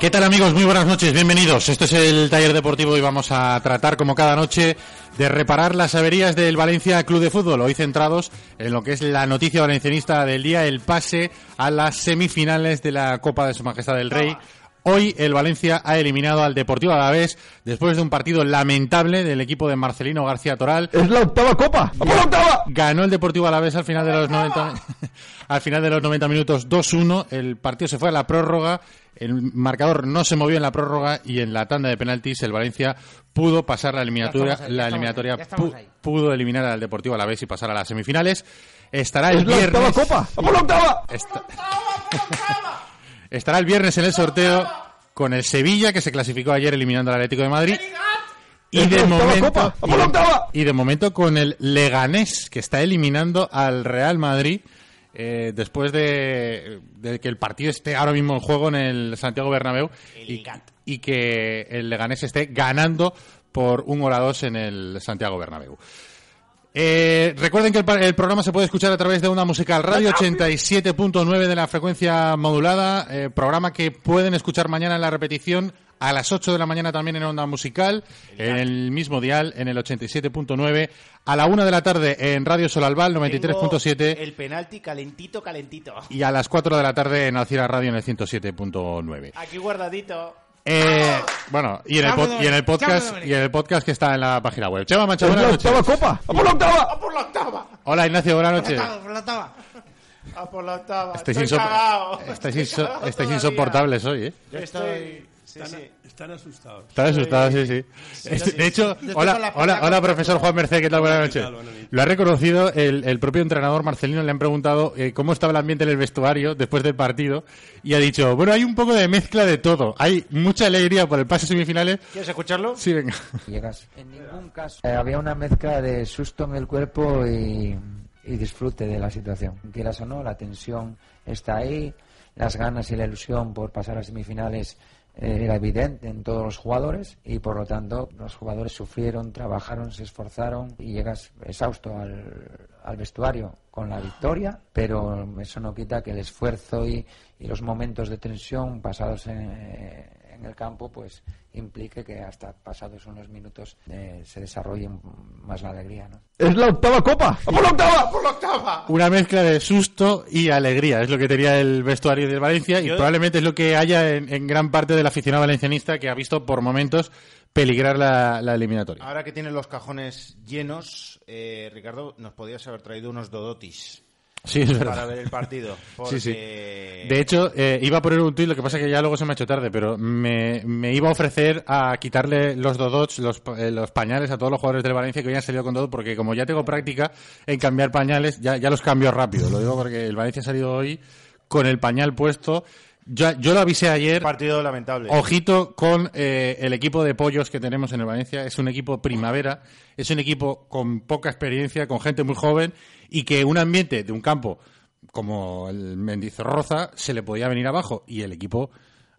¿Qué tal amigos? Muy buenas noches, bienvenidos. Este es el taller deportivo y vamos a tratar como cada noche de reparar las averías del Valencia Club de Fútbol, hoy centrados en lo que es la noticia valencianista del día, el pase a las semifinales de la Copa de Su Majestad del Rey. Hoy el Valencia ha eliminado al Deportivo Alavés después de un partido lamentable del equipo de Marcelino García Toral. Es la octava copa. ¡Vamos la octava! Ganó el Deportivo Alavés al final de los 90 al final de los 90 minutos 2-1, el partido se fue a la prórroga, el marcador no se movió en la prórroga y en la tanda de penaltis el Valencia pudo pasar la eliminatoria, la eliminatoria pudo eliminar al Deportivo Alavés y pasar a las semifinales. Estará el ¡Es la viernes octava copa. ¡Vamos la octava! Esta- Estará el viernes en el sorteo con el Sevilla, que se clasificó ayer eliminando al Atlético de Madrid. Y ¡Es de, la la y de momento con el Leganés, que está eliminando al Real Madrid eh, después de, de que el partido esté ahora mismo en juego en el Santiago Bernabéu y, y que el Leganés esté ganando por un gol a dos en el Santiago Bernabéu. Eh, recuerden que el programa se puede escuchar a través de una musical radio 87.9 de la frecuencia modulada, eh, programa que pueden escuchar mañana en la repetición a las 8 de la mañana también en onda musical, en el mismo dial, en el 87.9, a la 1 de la tarde en Radio Solalbal 93.7 El penalti calentito, calentito. y a las 4 de la tarde en Alcira Radio en el 107.9. Aquí guardadito. Eh, bueno, y en, el pod- y en el podcast y en el podcast que está en la página web. Chema Mancha, ¡Es buenas la noches. octava copa. ¡Vamos la octava! ¡A por la octava! Hola Ignacio, buenas noches. ¡A por la octava! Estáis, Estoy inso- cagao. estáis, Estoy inso- cagao estáis insoportables hoy, ¿eh? Yo estoy... Sí, sí. Están asustados. Están asustados, sí, sí. Este- de hecho, hola, hola, hola, profesor Juan Merced, ¿qué tal? Buenas noches. Lo ha reconocido el, el propio entrenador Marcelino, le han preguntado eh, cómo estaba el ambiente en el vestuario después del partido y ha dicho, bueno, hay un poco de mezcla de todo. Hay mucha alegría por el pase a semifinales. ¿Quieres escucharlo? Sí, venga. llegas. En ningún caso. Eh, había una mezcla de susto en el cuerpo y, y disfrute de la situación. Quieras o no, la tensión está ahí, las ganas y la ilusión por pasar a semifinales era evidente en todos los jugadores y por lo tanto los jugadores sufrieron, trabajaron, se esforzaron y llegas exhausto al, al vestuario con la victoria, pero eso no quita que el esfuerzo y, y los momentos de tensión pasados en, eh, en el campo pues implique que hasta pasados unos minutos eh, se desarrolle más la alegría, ¿no? ¡Es la octava copa! ¡Vamos la octava! ¡Por la octava! Una mezcla de susto y alegría, es lo que tenía el vestuario del Valencia y probablemente es lo que haya en, en gran parte del aficionado valencianista que ha visto por momentos peligrar la, la eliminatoria. Ahora que tienes los cajones llenos, eh, Ricardo, nos podías haber traído unos dodotis Sí, es verdad. para ver el partido. Sí, sí. De hecho, eh, iba a poner un tuit, lo que pasa es que ya luego se me ha hecho tarde, pero me, me iba a ofrecer a quitarle los dodots, los, eh, los pañales a todos los jugadores del Valencia que hoy han salido con dodot, porque como ya tengo práctica en cambiar pañales, ya, ya los cambio rápido. Lo digo porque el Valencia ha salido hoy con el pañal puesto. Yo, yo lo avisé ayer. partido lamentable. Ojito con eh, el equipo de pollos que tenemos en el Valencia. Es un equipo primavera, es un equipo con poca experiencia, con gente muy joven y que un ambiente de un campo como el Mendizorroza se le podía venir abajo. Y el equipo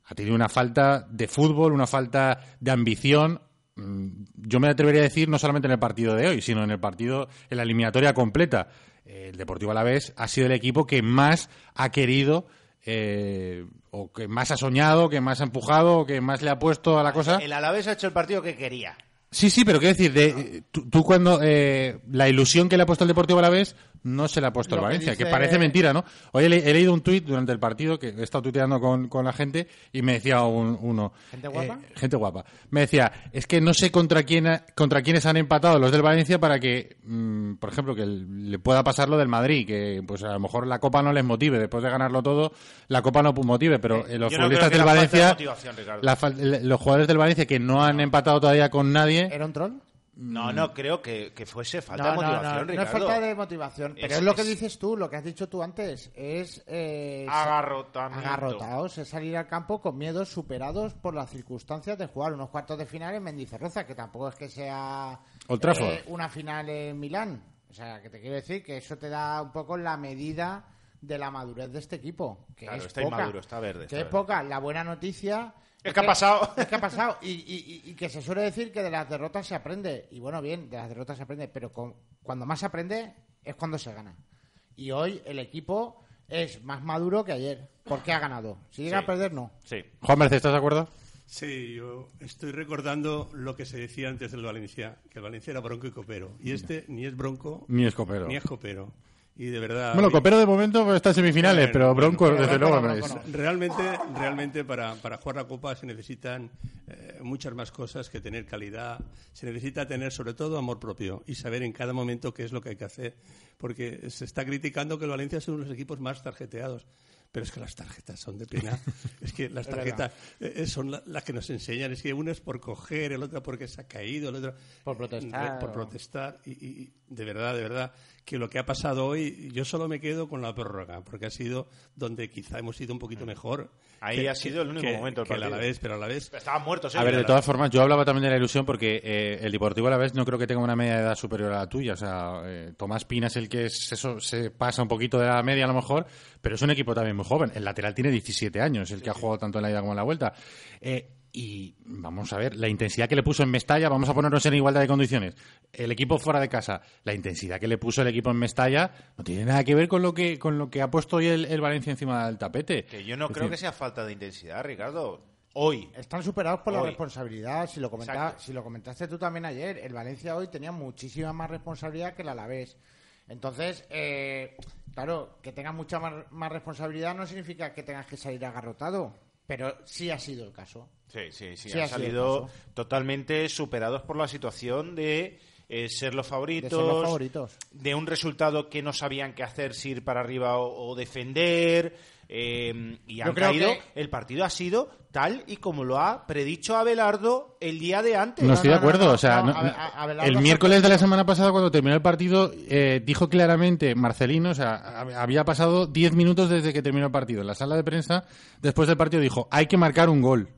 ha tenido una falta de fútbol, una falta de ambición. Mm, Yo me atrevería a decir, no solamente en el partido de hoy, sino en el partido, en la eliminatoria completa. El Deportivo Alavés ha sido el equipo que más ha querido eh, o que más ha soñado, que más ha empujado, que más le ha puesto a la cosa. El Alavés ha hecho el partido que quería. Sí, sí, pero quiero decir, de, tú, tú cuando eh, la ilusión que le ha puesto el Deportivo Alavés no se le ha puesto el Valencia, que dice- parece mentira, ¿no? Hoy he, le- he leído un tuit durante el partido, que he estado tuiteando con, con la gente, y me decía un- uno... ¿Gente guapa? eh, gente guapa. Me decía, es que no sé contra quién ha- contra quiénes han empatado los del Valencia para que, mm, por ejemplo, que le pueda pasar lo del Madrid, que pues a lo mejor la Copa no les motive, después de ganarlo todo, la Copa no motive, pero eh, los no futbolistas del de Valencia... la los jugadores del Valencia que no han empatado todavía con nadie... ¿Era un troll? No, no creo que, que fuese falta no, de no, motivación, no, no, Ricardo. es falta de motivación, pero Es- es, lo que es- dices tú, lo que has dicho tú antes, es... Eh, Agarrotamiento. Agarrotados, es salir al campo con miedos superados por las circunstancias de jugar unos cuartos de final en Mendizorroza, que tampoco es que sea eh, una final en Milán. O sea, que te quiero decir que eso te da un poco la medida de la madurez de este equipo. Que Claro, es está poca, inmaduro, está verde, está Que es verde. poca. La buena noticia... Es que ha pasado. Es que ha pasado. Y, y- y- y que se suele decir que de las derrotas se aprende. Y bueno, bien, de las derrotas se aprende. Pero con- cuando más se aprende es cuando se gana. Y hoy el equipo es más maduro que ayer. Porque ha ganado. Si llega Sí. a perder, no. Sí. Juan Mercedes, ¿estás de acuerdo? Sí, yo estoy recordando lo que se decía antes del Valencia, que el Valencia era bronco y copero. Y este ni es bronco Ni es copero. ni es copero. Y de verdad... Bueno, Copero de momento está en semifinales, Bueno, pero Bronco, desde luego, no, no Bronco es. no. Realmente, realmente para, para jugar la Copa se necesitan eh, muchas más cosas que tener calidad. Se necesita tener sobre todo amor propio y saber en cada momento qué es lo que hay que hacer. Porque se está criticando que el Valencia es uno de los equipos más tarjeteados. Pero es que las tarjetas son de pena. es que las tarjetas eh, son la- las que nos enseñan. Es que una es por coger, el otro porque se ha caído, el otro Por protestar, Por o- protestar. Y, y- y de verdad, de verdad, que lo que ha pasado hoy, yo solo me quedo con la prórroga, porque ha sido donde quizá hemos ido un poquito mejor. Ahí ha sido el único que- momento del que el partido. Alavés, pero a la vez Estaban muertos, ¿eh? A ver, de todas formas, yo hablaba también de la ilusión porque eh, el Deportivo a la vez no creo que tenga una media de edad superior a la tuya. O sea, eh, Tomás Pina es el que es- eso se pasa un poquito de la media a lo mejor, pero es un equipo también muy joven. El lateral tiene 17 años, el que ha jugado tanto en la ida como en la vuelta. Eh, y vamos a ver, la intensidad que le puso en Mestalla, vamos a ponernos en igualdad de condiciones. El equipo fuera de casa, la intensidad que le puso el equipo en Mestalla no tiene nada que ver con lo que, con lo que ha puesto hoy el, el Valencia encima del tapete. Que yo no Es creo decir, que sea falta de intensidad, Ricardo. Hoy. Están superados por la responsabilidad. Si lo, comenta- si lo comentaste tú también ayer, el Valencia hoy tenía muchísima más responsabilidad que el Alavés. Entonces, eh, claro, que tengas mucha más, más responsabilidad no significa que tengas que salir agarrotado, pero sí ha sido el caso. Sí, sí, sí. Sí, han ha salido totalmente superados por la situación de eh, ser los favoritos. De ser los favoritos. de un resultado que no sabían qué hacer, si ir para arriba o, o defender. Eh, y han caído. que- El partido ha sido tal y como lo ha predicho Abelardo el día de antes. No, estoy no, de acuerdo. no, o sea, Abelardo el miércoles de la semana pasada, cuando terminó el partido, eh, dijo claramente Marcelino, o sea, hab- había pasado 10 minutos desde que terminó el partido. En la sala de prensa, después del partido, dijo: hay que marcar un gol.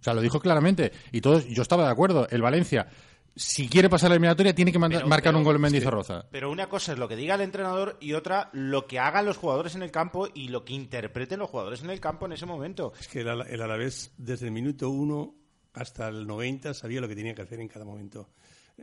O sea, lo dijo claramente. Y todos, yo estaba de acuerdo. El Valencia, si quiere pasar la eliminatoria, tiene que Pero- marcar pero- un gol en Mendizorroza. Pero una cosa es lo que diga el entrenador y otra lo que hagan los jugadores en el campo y lo que interpreten los jugadores en el campo en ese momento. es que el, Ala- el Alavés desde el minuto 1 hasta el 90 sabía lo que tenía que hacer en cada momento.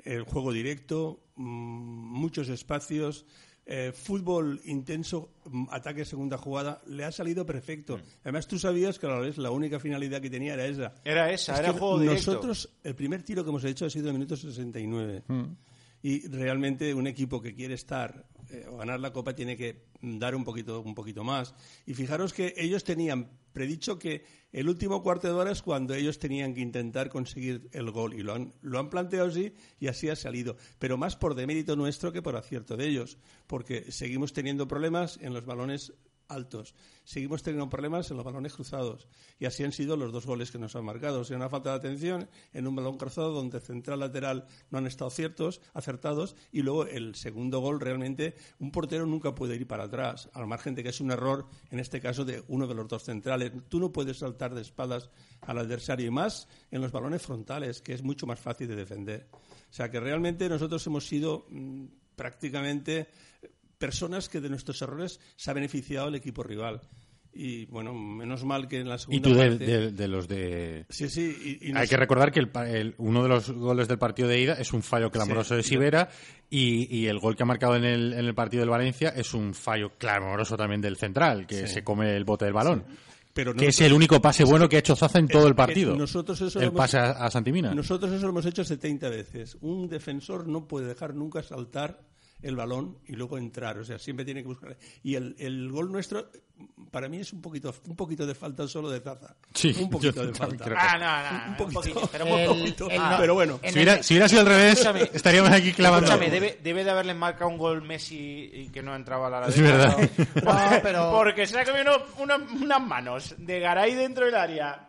El juego directo, mm, muchos espacios, eh, fútbol intenso, mm, ataque segunda jugada, le ha salido perfecto. Además tú sabías que Alavés la única finalidad que tenía era esa. Era esa, Es era que juego directo. Nosotros, el primer tiro que hemos hecho ha sido en minuto 69. Y realmente un equipo que quiere estar eh, ganar la Copa tiene que dar un poquito, un poquito más. Y fijaros que ellos tenían predicho que el último cuarto de hora es cuando ellos tenían que intentar conseguir el gol. Y lo han, lo han planteado así y así ha salido. Pero más por demérito nuestro que por acierto de ellos. Porque seguimos teniendo problemas en los balones altos. Seguimos teniendo problemas en los balones cruzados. Y así han sido los dos goles que nos han marcado. O una falta de atención en un balón cruzado donde central lateral no han estado ciertos, acertados. Y luego el segundo gol, realmente, un portero nunca puede ir para atrás. Al margen de que es un error, en este caso, de uno de los dos centrales. Tú no puedes saltar de espaldas al adversario. Y más en los balones frontales, que es mucho más fácil de defender. O sea, que realmente nosotros hemos sido mm, prácticamente personas que de nuestros errores se ha beneficiado el equipo rival. Y bueno, menos mal que en la Y segunda tú de, parte... de- de los de... Sí, sí. Y, y Hay que recordar que el el- uno de los goles del partido de ida es un fallo clamoroso Sí. de Sibera y, y el gol que ha marcado en el, en el partido del Valencia es un fallo clamoroso también del central, que Sí. se come el bote del balón. pero Que es el único pase bueno que ha hecho Zaza en todo el partido. nosotros eso el hemos- pase a, a Santimina. Nosotros eso lo hemos hecho 70 veces. Un defensor no puede dejar nunca saltar el balón y luego entrar. O sea, siempre tiene que buscar. Y el, el gol nuestro, para mí, es un poquito, un poquito de falta solo de Zaza. Sí, un poquito de falta. creo Ah, no, no, Un un poquito. poquito, pero El- muy poquito. el- Ah, Pero bueno, en Si hubiera, si hubiera sido al revés, Escúchame. estaríamos aquí clavando. Escúchame, debe, debe de haberle marcado un gol Messi y que no entraba a la Es verdad. No, pero- Porque se ha comido uno- una- unas manos de Garay dentro del área.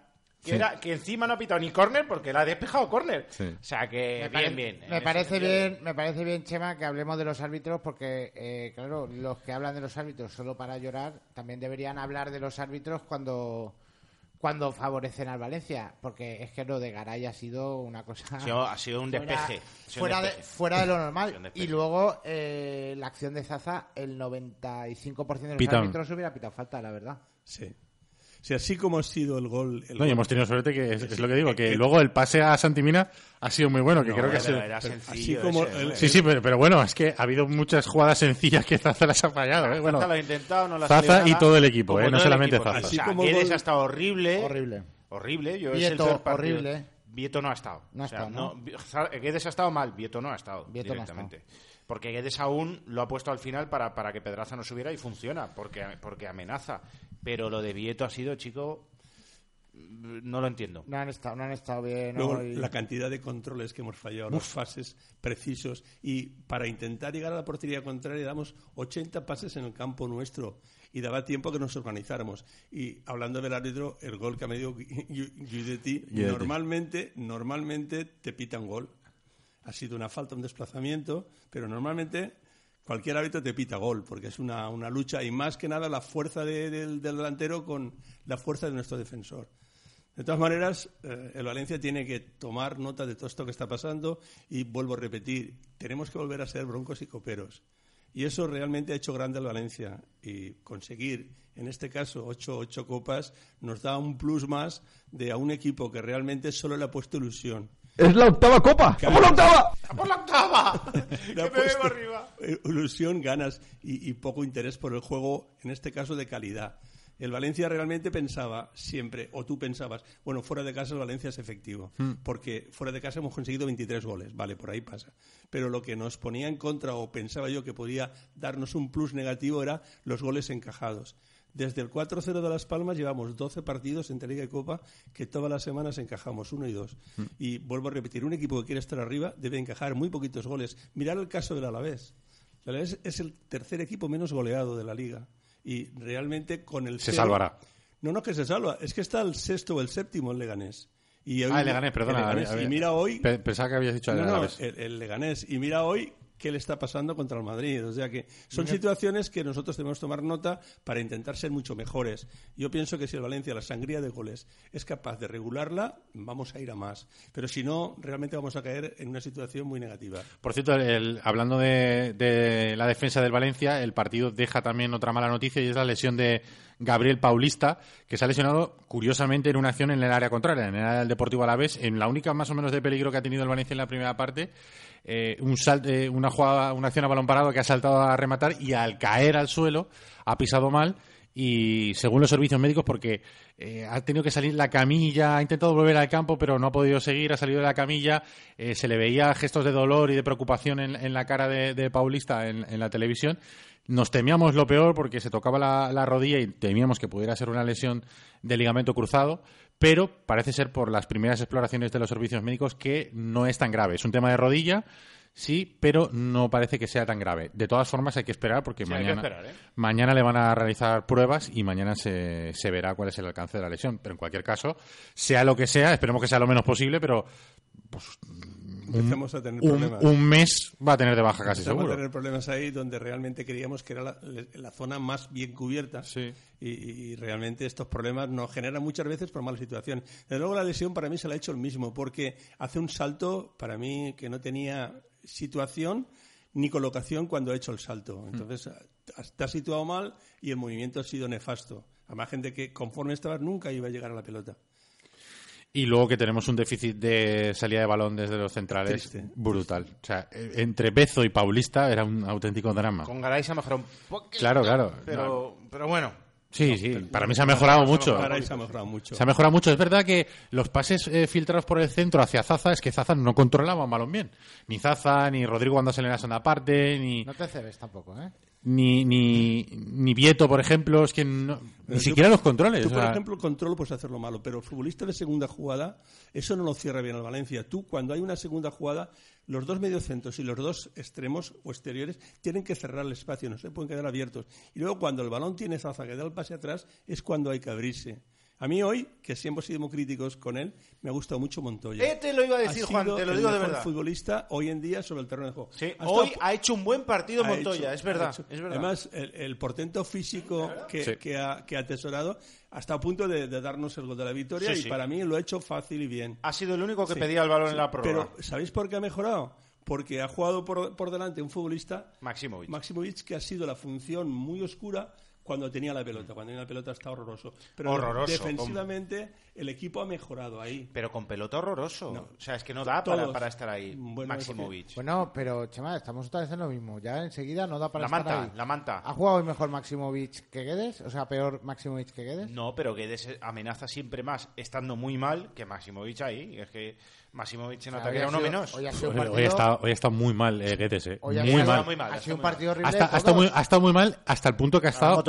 Que, Sí. era, que encima no ha pitado ni córner porque la ha despejado córner. Sí. O sea que me, bien, pare- bien. En me parece bien, me parece bien, Chema, que hablemos de los árbitros porque, eh, claro, los que hablan de los árbitros solo para llorar también deberían hablar de los árbitros cuando cuando favorecen al Valencia, porque es que lo de Garay ha sido una cosa Ha sido, ha sido un fuera- despeje. ha sido un fuera, de, fuera de lo normal. Y luego eh, la acción de Zaza, el 95% de los árbitros hubiera pitado falta, la verdad. Sí. O sea, así como ha sido el gol. El No, y gol- hemos tenido suerte que es, es lo que digo, que Eh, luego el pase a Santimina ha sido muy bueno, que No, creo que ha pero sido... era así sencillo como ese, el-. Sí, sí, pero, pero bueno, es que ha habido muchas jugadas sencillas que Zaza las ha fallado, ¿eh? Bueno, Zaza lo ha intentado, no Zaza y todo el equipo, ¿eh? No solamente equipo. Zaza. O Así sea, como Guedes gol- ha estado horrible. Horrible. Horrible. Yo es Vieto, el peor partido. horrible. Vieto no ha estado. No ha O sea, estado, ¿no? Guedes ha estado mal, Vieto no ha estado Vieto no ha directamente. Porque Guedes aún lo ha puesto al final para, para que Pedraza no subiera y funciona, porque, porque amenaza. Pero lo de Vieto ha sido, chico, no lo entiendo. No han estado, no han estado bien. Luego, hoy. la cantidad de controles que hemos fallado, los pases precisos. Y para intentar llegar a la portería contraria, damos 80 pases en el campo nuestro. Y daba tiempo que nos organizáramos. Y hablando del árbitro, el gol que ha medido Guidetti. normalmente, normalmente te pitan gol. Ha sido una falta, un desplazamiento, pero normalmente cualquier árbitro te pita gol, porque es una, una lucha y más que nada la fuerza de- del, del delantero con la fuerza de nuestro defensor. De todas maneras, eh, el Valencia tiene que tomar nota de todo esto que está pasando y vuelvo a repetir, tenemos que volver a ser broncos y coperos. Y eso realmente ha hecho grande al Valencia. Y conseguir, en este caso, ocho, ocho copas, nos da un plus más de a un equipo que realmente solo le ha puesto ilusión. Es la octava copa. ¡A por la octava! ¡A por la octava! ¡Que me arriba! Ilusión, ganas y, y poco interés por el juego, en este caso de calidad. El Valencia realmente pensaba siempre, o tú pensabas, bueno, fuera de casa el Valencia es efectivo, porque fuera de casa hemos conseguido 23 goles, vale, por ahí pasa. Pero lo que nos ponía en contra, o pensaba yo que podía darnos un plus negativo, era los goles encajados. Desde el 4-0 de Las Palmas llevamos 12 partidos entre Liga y Copa que todas las semanas encajamos uno y dos. Y vuelvo a repetir, un equipo que quiere estar arriba debe encajar muy poquitos goles. Mirar el caso del Alavés. El Alavés es el tercer equipo menos goleado de la Liga. Y realmente con el Se cero- salvará. No, no, que se salva. Es que está el sexto o el séptimo en Leganés. Y hoy- Ah, el Leganés, perdona. el Leganés. a ver, Y mira hoy... pe- Pensaba que habías dicho el No, no, el, el Leganés. Y mira hoy qué le está pasando contra el Madrid. O sea que son situaciones que nosotros debemos tomar nota para intentar ser mucho mejores. Yo pienso que si el Valencia, la sangría de goles, es capaz de regularla, vamos a ir a más. Pero si no, realmente vamos a caer en una situación muy negativa. Por cierto, el- hablando de, de la defensa del Valencia, el partido deja también otra mala noticia y es la lesión de Gabriel Paulista, que se ha lesionado curiosamente en una acción en el área contraria, en el área del Deportivo Alavés, en la única más o menos de peligro que ha tenido el Valencia en la primera parte. Eh, un sal- eh, una jugada, una acción a balón parado que ha saltado a rematar y al caer al suelo ha pisado mal y según los servicios médicos porque eh, ha tenido que salir la camilla, ha intentado volver al campo pero no ha podido seguir, ha salido de la camilla, eh, se le veía gestos de dolor y de preocupación en, la cara de, Paulista en, en la televisión. Nos temíamos lo peor porque se tocaba la, la rodilla y temíamos que pudiera ser una lesión de ligamento cruzado, pero parece ser por las primeras exploraciones de los servicios médicos que no es tan grave. Es un tema de rodilla, sí, pero no parece que sea tan grave. De todas formas hay que esperar porque Sí, mañana, esperar, ¿eh? mañana le van a realizar pruebas y mañana se, se verá cuál es el alcance de la lesión. Pero en cualquier caso, sea lo que sea, esperemos que sea lo menos posible, pero Empezamos a tener un, problemas. un mes va a tener de baja casi Empezamos seguro. a tener problemas ahí donde realmente creíamos que era la, la zona más bien cubierta Sí. y, y realmente estos problemas nos generan muchas veces por mala situación. Desde luego la lesión para mí se la ha hecho el mismo porque hace un salto para mí que no tenía situación ni colocación cuando ha hecho el salto. Entonces te has situado mal y el movimiento ha sido nefasto. Además gente que conforme estabas nunca iba a llegar a la pelota. Y luego que tenemos un déficit de salida de balón desde los centrales Triste. brutal. O sea, eh, entre Bezo y Paulista era un auténtico drama. Con Garay se ha mejorado un poquito. Claro, claro. Pero, pero bueno. Sí, sí, para mí se ha mejorado mucho. Para ahí se ha mejorado mucho. Se ha mejorado mucho. Es verdad que los pases eh, filtrados por el centro hacia Zaza es que Zaza no controlaba un balón bien. Ni Zaza, ni Rodrigo cuando se le la segunda parte, ni, No te cebes tampoco, ¿eh? ni, ni, ni Vieto, por ejemplo. Es que no- ni siquiera los controles. Tú, o por ejemplo, el control puedes hacerlo malo, pero el futbolista de segunda jugada, eso no lo cierra bien el Valencia. Tú, cuando hay una segunda jugada, los dos mediocentros y los dos extremos o exteriores tienen que cerrar el espacio, no se pueden quedar abiertos. Y luego, cuando el balón tiene Zaza que da el pase atrás, es cuando hay que abrirse. A mí hoy, que siempre hemos sido muy críticos con él, me ha gustado mucho Montoya. Eh, te lo iba a decir, Ha Juan, sido te lo el digo de mejor verdad. futbolista hoy en día sobre el terreno de juego. Sí, Ha hoy estado- ha hecho un buen partido ha Montoya, hecho- es verdad, es. Además, el, el portento físico que, Sí. que ha, que ha atesorado hasta a punto de, de darnos el gol de la victoria Sí, y sí. para mí lo ha hecho fácil y bien. ha sido el único que Sí. pedía el balón en la prórroga. Pero ¿sabéis por qué ha mejorado? Porque ha jugado por, por delante un futbolista, Maximovic. Maximovic, que ha sido la función muy oscura cuando tenía la pelota. Cuando tenía la pelota está horroroso. Pero Horroroso, defensivamente el equipo ha mejorado ahí. Pero con pelota horroroso. No. O sea, es que no da para, estar ahí. Bueno, Maximovic. Bueno, pero, Chema, estamos otra vez en lo mismo. Ya enseguida no da para La estar manta, ahí. la manta. ¿Ha jugado hoy mejor Maximovic que Guedes? O sea, peor Maximovic que Guedes. No, pero Guedes amenaza siempre más estando muy mal que Maximovic ahí. Es que Maximovic en O sea, ataque hoy era ha uno sido- menos. Hoy ha sido partido, hoy está, hoy está muy mal eh, Guedes, eh. hoy ha muy sido- mal. muy mal, Ha sido un partido horrible. Hasta, ha muy, ha estado muy mal hasta el punto que ha estado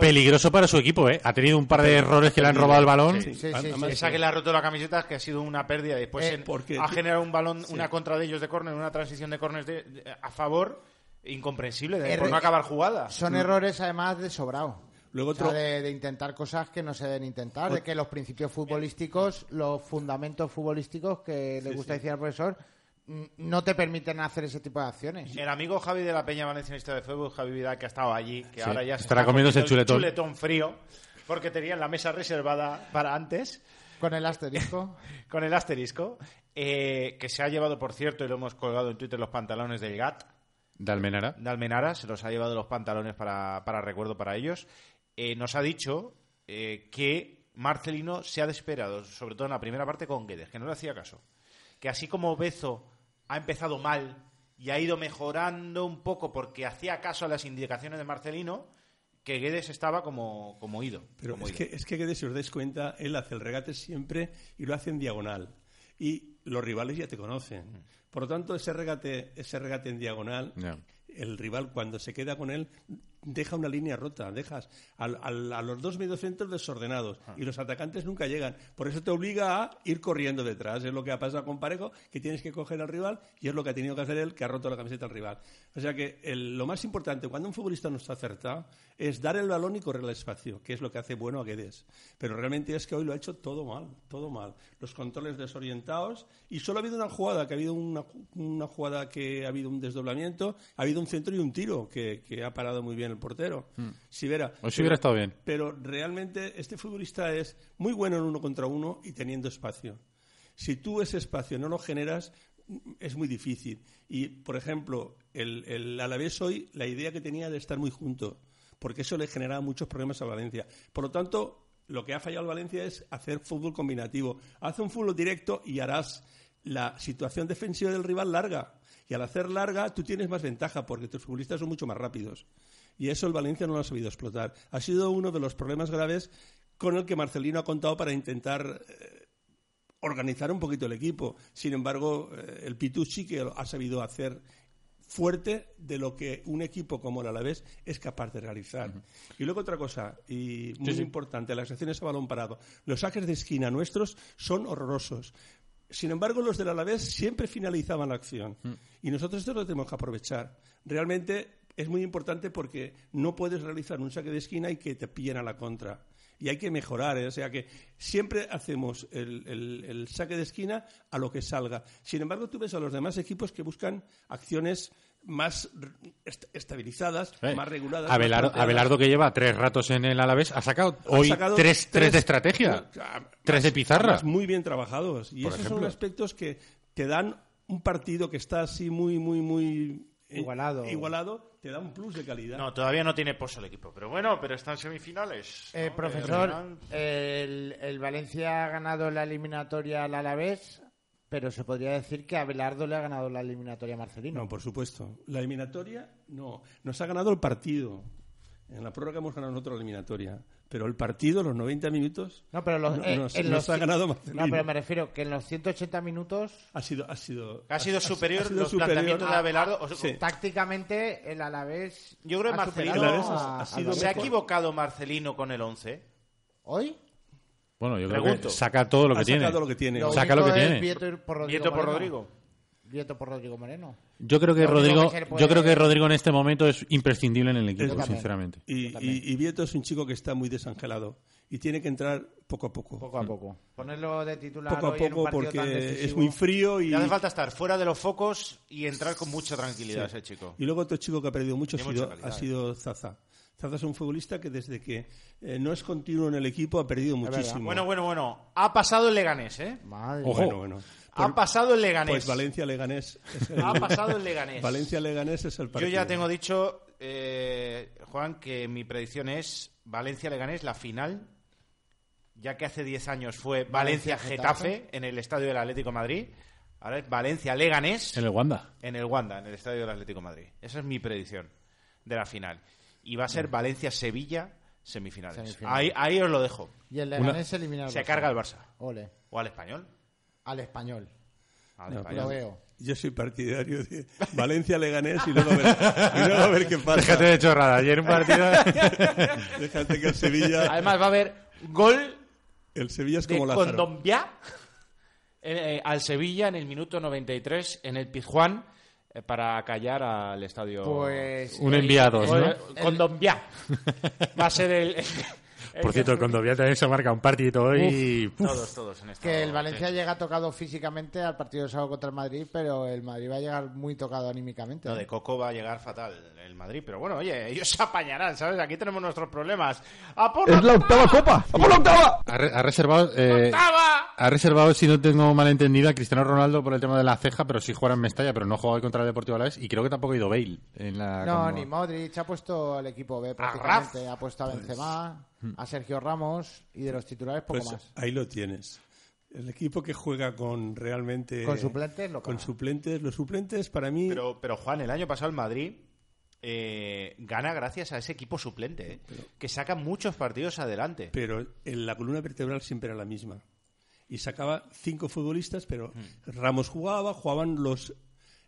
peligroso para su equipo, ¿eh? Ha tenido un par de errores que le han robado el balón. Sí, sí, Además, sí. Esa que le ha roto la camiseta que ha sido una pérdida. Después Eh, en- porque ha generado un balón, una contra de ellos de córner, una transición de córner de- de- a favor. Incomprensible, de, por no acabar jugada. Son errores, además, de sobrado. Luego O sea, otro, de, de intentar cosas que no se deben intentar, de que los principios futbolísticos, los fundamentos futbolísticos que le gusta decir al profesor, mm, no te permiten hacer ese tipo de acciones. El amigo Javi de la Peña Valencianista de Fútbol, Javi Vidal, que ha estado allí, que Sí, ahora ya se estará está comiéndose comiendo el chuletón. frío, porque tenían la mesa reservada para antes, Con el asterisco. con el asterisco, eh, que se ha llevado, por cierto, y lo hemos colgado en Twitter, los pantalones del GAT De Almenara. de Almenara, se los ha llevado los pantalones para, para recuerdo para ellos. Eh, nos ha dicho eh, que Marcelino se ha desesperado, sobre todo en la primera parte con Guedes, que no le hacía caso. Que así como Bezo ha empezado mal y ha ido mejorando un poco porque hacía caso a las indicaciones de Marcelino, que Guedes estaba como, como ido. Pero como es ido. que, es que Guedes, si os dais cuenta, él hace el regate siempre y lo hace en diagonal. Y los rivales ya te conocen. Por lo tanto, ese regate, ese regate en diagonal, el rival cuando se queda con él deja una línea rota, dejas al- al- a los dos mediocentros desordenados y los atacantes nunca llegan. Por eso te obliga a ir corriendo detrás. Es lo que ha pasado con Parejo, que tienes que coger al rival y es lo que ha tenido que hacer él, que ha roto la camiseta al rival. O sea que el- lo más importante cuando un futbolista no está acertado es dar el balón y correr al espacio, que es lo que hace bueno a Guedes. Pero realmente es que hoy lo ha hecho todo mal, todo mal. Los controles desorientados y solo ha habido una jugada, que ha habido una, una jugada que ha habido un desdoblamiento, ha habido un centro y un tiro que, que ha parado muy bien el portero. Sivera. Hoy sí hubiera estado bien. Pero realmente este futbolista es muy bueno en uno contra uno y teniendo espacio. Si tú ese espacio no lo generas, es muy difícil. Y, por ejemplo, el, el Alavés hoy, la idea que tenía de estar muy junto, porque eso le generaba muchos problemas a Valencia. Por lo tanto, lo que ha fallado Valencia es hacer fútbol combinativo. Haz un fútbol directo y harás la situación defensiva del rival larga. Y al hacer larga, tú tienes más ventaja porque tus futbolistas son mucho más rápidos. Y eso el Valencia no lo ha sabido explotar. Ha sido uno de los problemas graves con el que Marcelino ha contado para intentar eh, organizar un poquito el equipo. Sin embargo, eh, el Pitu sí que ha sabido hacer fuerte de lo que un equipo como el Alavés es capaz de realizar. Y luego otra cosa, y muy importante, las acciones a balón parado. Los saques de esquina nuestros son horrorosos. Sin embargo, los del Alavés siempre finalizaban la acción. Y nosotros esto lo tenemos que aprovechar. Realmente es muy importante porque no puedes realizar un saque de esquina y que te pillen a la contra. Y hay que mejorar, ¿eh? o sea que siempre hacemos el, el- el saque de esquina a lo que salga. Sin embargo, tú ves a los demás equipos que buscan acciones más est- estabilizadas, Eh, más reguladas. Abelardo, más. Abelardo, que lleva tres ratos en el Alavés, ha sacado hoy sacado tres, tres de estrategia. Ah, Tres de pizarra. muy bien trabajados. Y Por esos son ejemplo. aspectos que te dan un partido que está así muy, muy, muy eh, Igualado. Te da un plus de calidad. No, todavía no tiene pozo el equipo, pero bueno, pero está en semifinales. Eh, ¿no? profesor, Eh, el, el Valencia ha ganado la eliminatoria al Alavés, pero se podría decir que Abelardo le ha ganado la eliminatoria a Marcelino. No, por supuesto. La eliminatoria, no. Nos ha ganado el partido. En la prórroga hemos ganado nosotros la eliminatoria. Pero el partido, los 90 minutos, No, pero los, no- eh, nos, en nos los ha ganado No, Marcelino. pero me refiero que en los 180 minutos Ha sido, ha sido, Ha sido superior ha sido los superior planteamientos de a- Abelardo. o sea, Sí. tácticamente el Alavés Yo creo que ha Marcelino ha al sido ¿Se ha equivocado Marcelino con el 11? ¿Hoy? Bueno, yo creo Pregunto. que saca todo lo ha que tiene. sacado lo que tiene. Lo Saca lo que tiene. Vieto por Rodrigo Nieto por. Rodrigo. Vieto por Rodrigo Moreno. Yo creo que Rodrigo, puede- yo creo que Rodrigo en este momento es imprescindible en el equipo, también. sinceramente. Y, y, y Vieto es un chico que está muy desangelado y tiene que entrar poco a poco. Poco a poco. Ponerlo de titular Poco a hoy en un poco partido tan porque es muy frío y, Le hace falta estar fuera de los focos y entrar con mucha tranquilidad ese chico. y luego otro chico que ha perdido mucho ha sido, calidad, ha sido Zaza. Zaza es un futbolista que desde que eh, no es continuo en el equipo ha perdido muchísimo. Bueno, bueno, bueno. Ha pasado el Leganés, ¿eh? Madre Ojo. bueno, bueno. Ha Por- pasado el Leganés. Pues Valencia Leganés. es el- Ha pasado el Leganés. Valencia Leganés es el Yo partido. ya tengo dicho, eh, Juan, que mi predicción es Valencia-Leganés, la final, ya que hace 10 años fue Valencia-Getafe en el Estadio del Atlético de Madrid. Ahora es Valencia-Leganés En el Wanda. en el Wanda, en el Estadio del Atlético de Madrid. Esa es mi predicción de la final. Y va a ser Valencia-Sevilla semifinales. Semifinales. Ahí, ahí os lo dejo. Y el Leganés se elimina al Se Barça. carga el Barça. Ole. O al español. Al español. Al No, español. Lo veo. Yo soy partidario de Valencia Leganés y luego a ver, y luego a ver qué pasa. Déjate de chorrada. Ayer un partido... Déjate que el Sevilla, Además va a haber gol el Sevilla es como Lázaro. Condombiá eh, al Sevilla en el minuto 93 en el Pizjuán eh, para callar al estadio. Pues. Un enviado, ¿no? Condombiá. Va a ser el. el- Por cierto, el Condovia también se marca un partido hoy. Todos, todos en esta. Que el Valencia llega tocado físicamente al partido de sábado contra el Madrid, pero el Madrid va a llegar muy tocado anímicamente. No, de Coco va a llegar fatal el Madrid, pero bueno, oye, ellos se apañarán, ¿sabes? Aquí tenemos nuestros problemas. ¡A por ¡Es la octava copa! ¡A por la octava! Ha, re- ha reservado... eh, octava! ha reservado, si no tengo mal entendido, a Cristiano Ronaldo por el tema de la ceja, pero sí juega en Mestalla, pero no juega hoy contra el Deportivo Alavés y creo que tampoco ha ido Bale en la... No, como- ni Modric ha puesto al equipo B prácticamente. Ha puesto a Benzema, a Sergio Ramos y de los titulares poco Pues más. ahí lo tienes. El equipo que juega con realmente... Con suplentes lo Con suplentes. Los suplentes para mí... Pero, pero Juan, el año pasado el Madrid eh, gana gracias a ese equipo suplente, ¿eh? que saca muchos partidos adelante. pero en la columna vertebral siempre era la misma. Y sacaba cinco futbolistas, pero Mm. Ramos jugaba, jugaban los...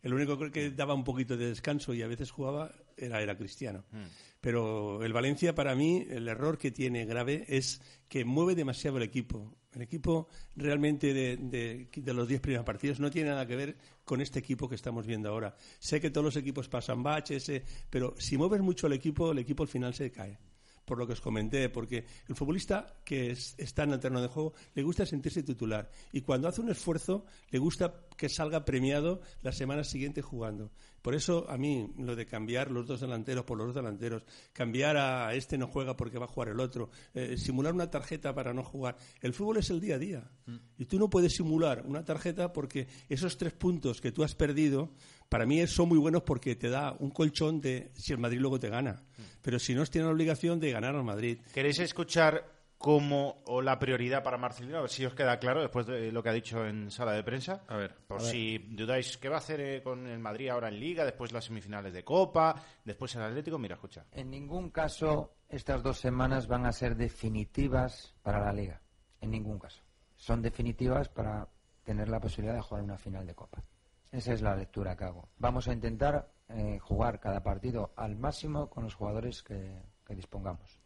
El único que daba un poquito de descanso y a veces jugaba era, era Cristiano. Mm. Pero el Valencia, para mí, el error que tiene grave es que mueve demasiado el equipo. El equipo realmente de, de- de los diez primeros partidos no tiene nada que ver con este equipo que estamos viendo ahora. Sé que todos los equipos pasan baches, eh, pero si mueves mucho el equipo, el equipo al final se cae por lo que os comenté, porque el futbolista que es- está en el terreno de juego le gusta sentirse titular y cuando hace un esfuerzo le gusta que salga premiado la semana siguiente jugando. Por eso a mí lo de cambiar los dos delanteros por los dos delanteros, cambiar a este no juega porque va a jugar el otro, eh, simular una tarjeta para no jugar. El fútbol es el día a día y tú no puedes simular una tarjeta porque esos tres puntos que tú has perdido para mí son muy buenos porque te da un colchón de si el Madrid luego te gana. Pero si no, tiene la obligación de ganar al Madrid. ¿Queréis escuchar cómo o la prioridad para Marcelino? A ver si os queda claro después de lo que ha dicho en sala de prensa. A ver. Por si dudáis, ¿qué va a hacer eh, con el Madrid ahora en Liga? Después las semifinales de Copa, después el Atlético. Mira, escucha. En ningún caso estas dos semanas van a ser definitivas para la liga. En ningún caso. Son definitivas para tener la posibilidad de jugar una final de Copa. Esa es la lectura que hago. Vamos a intentar eh, jugar cada partido al máximo con los jugadores que, que dispongamos.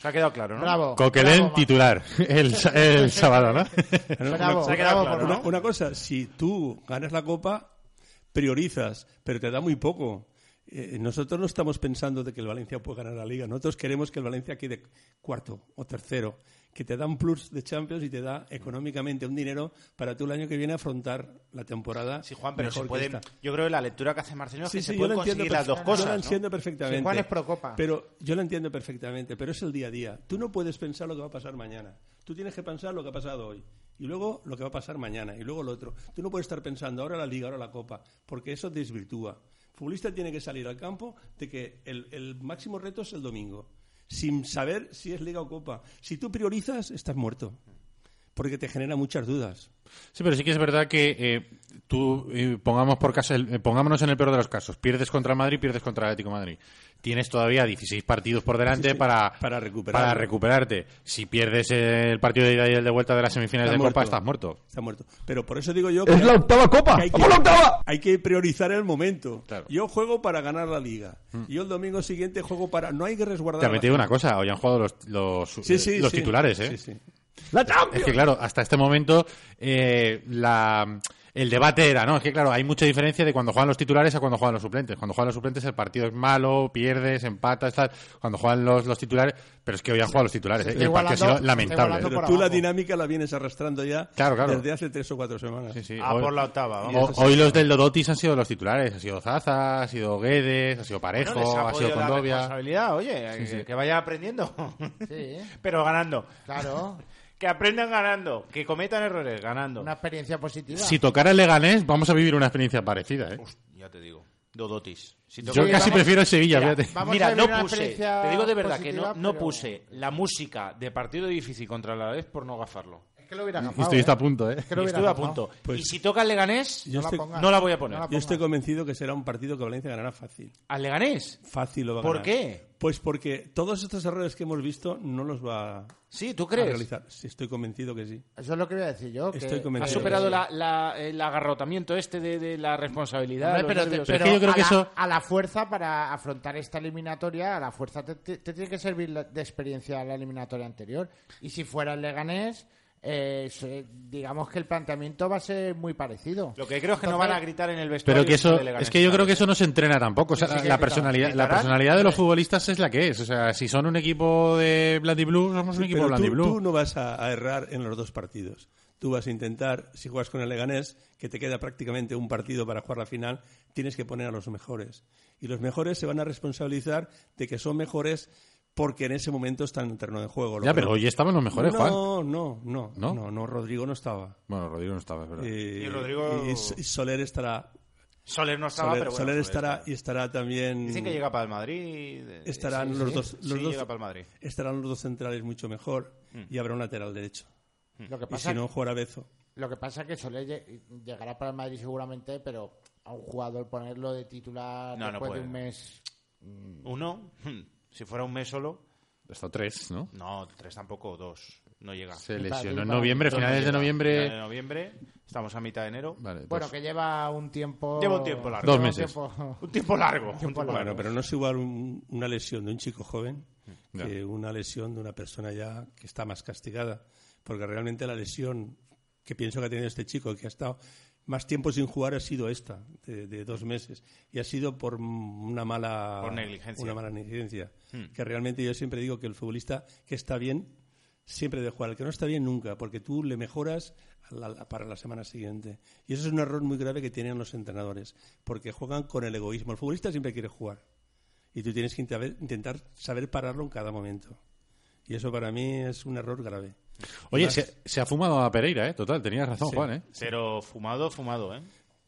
Os ha quedado claro, ¿no? Bravo. Coquelén bravo, titular el, sa- el sábado, ¿no? Bravo, Se ha quedado bravo claro, Una, una cosa, si tú ganas la Copa, priorizas, pero te da muy poco. Eh, nosotros no estamos pensando de que el Valencia pueda ganar la Liga. Nosotros queremos que el Valencia quede cuarto o tercero, que te da un plus de Champions y te da económicamente un dinero para tú el año que viene afrontar la temporada. Sí, Juan, pero mejor se que puede. Yo creo que la lectura que hace Marcelino es Sí, que sí, se pueden entiendo conseguir las dos cosas. Yo lo ¿no? entiendo perfectamente. Sí, Juan es pro Copa. Pero yo lo entiendo perfectamente, pero es el día a día. Tú no puedes pensar lo que va a pasar mañana. Tú tienes que pensar lo que ha pasado hoy. Y luego lo que va a pasar mañana. Y luego lo otro. Tú no puedes estar pensando ahora la Liga, ahora la Copa. Porque eso desvirtúa. El futbolista tiene que salir al campo de que el, el máximo reto es el domingo. Sin saber si es Liga o Copa. Si tú priorizas, estás muerto. Porque te genera muchas dudas. Sí, pero sí que es verdad que eh, tú, eh, pongamos por caso, el- eh, pongámonos en el peor de los casos, pierdes contra el Madrid, pierdes contra el Atlético de Madrid. Tienes todavía 16 partidos por delante Sí, sí, para, para para recuperarte. Si pierdes el partido de ida y el de vuelta de las semifinales Está de Copa, muerto. estás muerto. Está muerto. Pero por eso digo yo que ¡Es la octava copa! que hay, que, ¡Vamos la octava! hay que priorizar el momento. Claro. Yo juego para ganar la liga. Yo el domingo siguiente juego para... No hay que resguardar... Te a ha metido una cosa, hoy han jugado los, los, Sí, sí, los sí. titulares, ¿eh? Sí, sí. ¡La Es que claro, hasta este momento eh, la, el debate era, ¿no? Es que claro, hay mucha diferencia de cuando juegan los titulares a cuando juegan los suplentes. Cuando juegan los suplentes el partido es malo, pierdes, empatas, tal. Cuando juegan los, los titulares, pero es que hoy han jugado los titulares, ¿eh? El partido ha sido lamentable. Pero tú la dinámica la vienes arrastrando ya Claro, claro. desde hace tres o cuatro semanas. Sí, sí. Ah, Hoy- por la octava, vamos. o- hoy los del Dodotis han sido los titulares. Ha sido Zaza, ha sido Guedes, ha sido Parejo, Bueno, ha sido Condovia. responsabilidad, oye, que, que vaya aprendiendo. Sí, Pero ganando. claro. Que aprendan ganando. Que cometan errores ganando. Una experiencia positiva. Si tocara el Leganés, vamos a vivir una experiencia parecida, ¿eh? Ust, ya te digo. Dodotis. Si Yo casi vamos- prefiero el Sevilla, Mira, fíjate. Vamos a Mira, no puse, experiencia te digo de verdad que no, no pero- puse la música de partido difícil contra la vez por no gafarlo. Es que lo hubiera Y gafado, estuviste ¿eh? a punto, ¿eh? Es que lo estuve a punto. Pues- y si toca el Leganés, Yo No la estoy, pongas. no la voy a poner. No la yo estoy convencido que será un partido que Valencia ganará fácil. ¿Al Leganés? Fácil lo va a ¿Por ganar. qué? Pues porque todos estos errores que hemos visto no los va Sí, ¿tú a crees? realizar. Sí, estoy convencido que sí. Eso es lo que voy a decir yo. que- Estoy convencido. ¿Has Sí, superado sí. la, la- el agarrotamiento este de, de la responsabilidad? Hombre, pero, te- nervios? Pero es pero que yo creo a, que la, eso- a la fuerza para afrontar esta eliminatoria, a la fuerza te, te- te tiene que servir de experiencia la eliminatoria anterior. Y si fuera el Leganés, eh, se- digamos que el planteamiento va a ser muy parecido. Lo que creo es que no Entonces- van a gritar en el vestuario. Pero que eso, de Leganés, es que yo creo que eso no se entrena tampoco. O sea, Sí, sí la personalidad, la personalidad de los futbolistas es la que es. O sea, si son un equipo de Blandy Blue, somos un equipo de Pero Blandy tú, Blue. tú no vas a, a errar en los dos partidos. Tú vas a intentar, si juegas con el Leganés, que te queda prácticamente un partido para jugar la final, tienes que poner a los mejores. Y los mejores se van a responsabilizar de que son mejores porque en ese momento están en el terreno de juego. Lo Ya, pero no- hoy estaban los mejores, Juan. no, no, no, ¿No? no, no, Rodrigo no estaba. Bueno, Rodrigo no estaba, es verdad. Eh, Y Rodrigo- y S- y Soler estará. Soler no estaba, Soler, pero bueno, Soler Soler estará está. y estará también. Dicen que llega para el Madrid. Estarán Sí, los sí. dos, los Sí, dos llega para el Madrid. estarán los dos centrales mucho mejor Mm. y habrá un lateral derecho. Lo que Y pasa, si no, jugará Bezo. lo que pasa es que Soler lle- llegará para el Madrid seguramente, pero a un jugador ponerlo de titular No, no después de un mes. Uno, si fuera un mes solo, Hasta tres, ¿no? no, tres tampoco, dos. No llega. Se lesionó en noviembre, finales de noviembre. de noviembre, estamos a mitad de enero. Vale, Bueno, que lleva un tiempo. Lleva un tiempo largo. Dos un meses. tiempo- Un tiempo largo. un tiempo largo. Bueno, pero no es igual un- una lesión de un chico joven Ya. que una lesión de una persona ya que está más castigada. Porque realmente la lesión que pienso que ha tenido este chico, que ha estado más tiempo sin jugar, ha sido esta, de, de dos meses. Y ha sido por una mala, Por negligencia. Una mala negligencia. Hmm. Que realmente yo siempre digo que el futbolista que está bien siempre debe jugar. El que no está bien nunca, porque tú le mejoras a la- para la semana siguiente. Y eso es un error muy grave que tienen los entrenadores, porque juegan con el egoísmo. El futbolista siempre quiere jugar. Y tú tienes que intentar saber pararlo en cada momento. Y eso para mí es un error grave. Oye, se, se ha fumado a Pereira, ¿eh? Total, tenías razón, Sí. Juan, ¿eh? Pero fumado, fumado, ¿eh?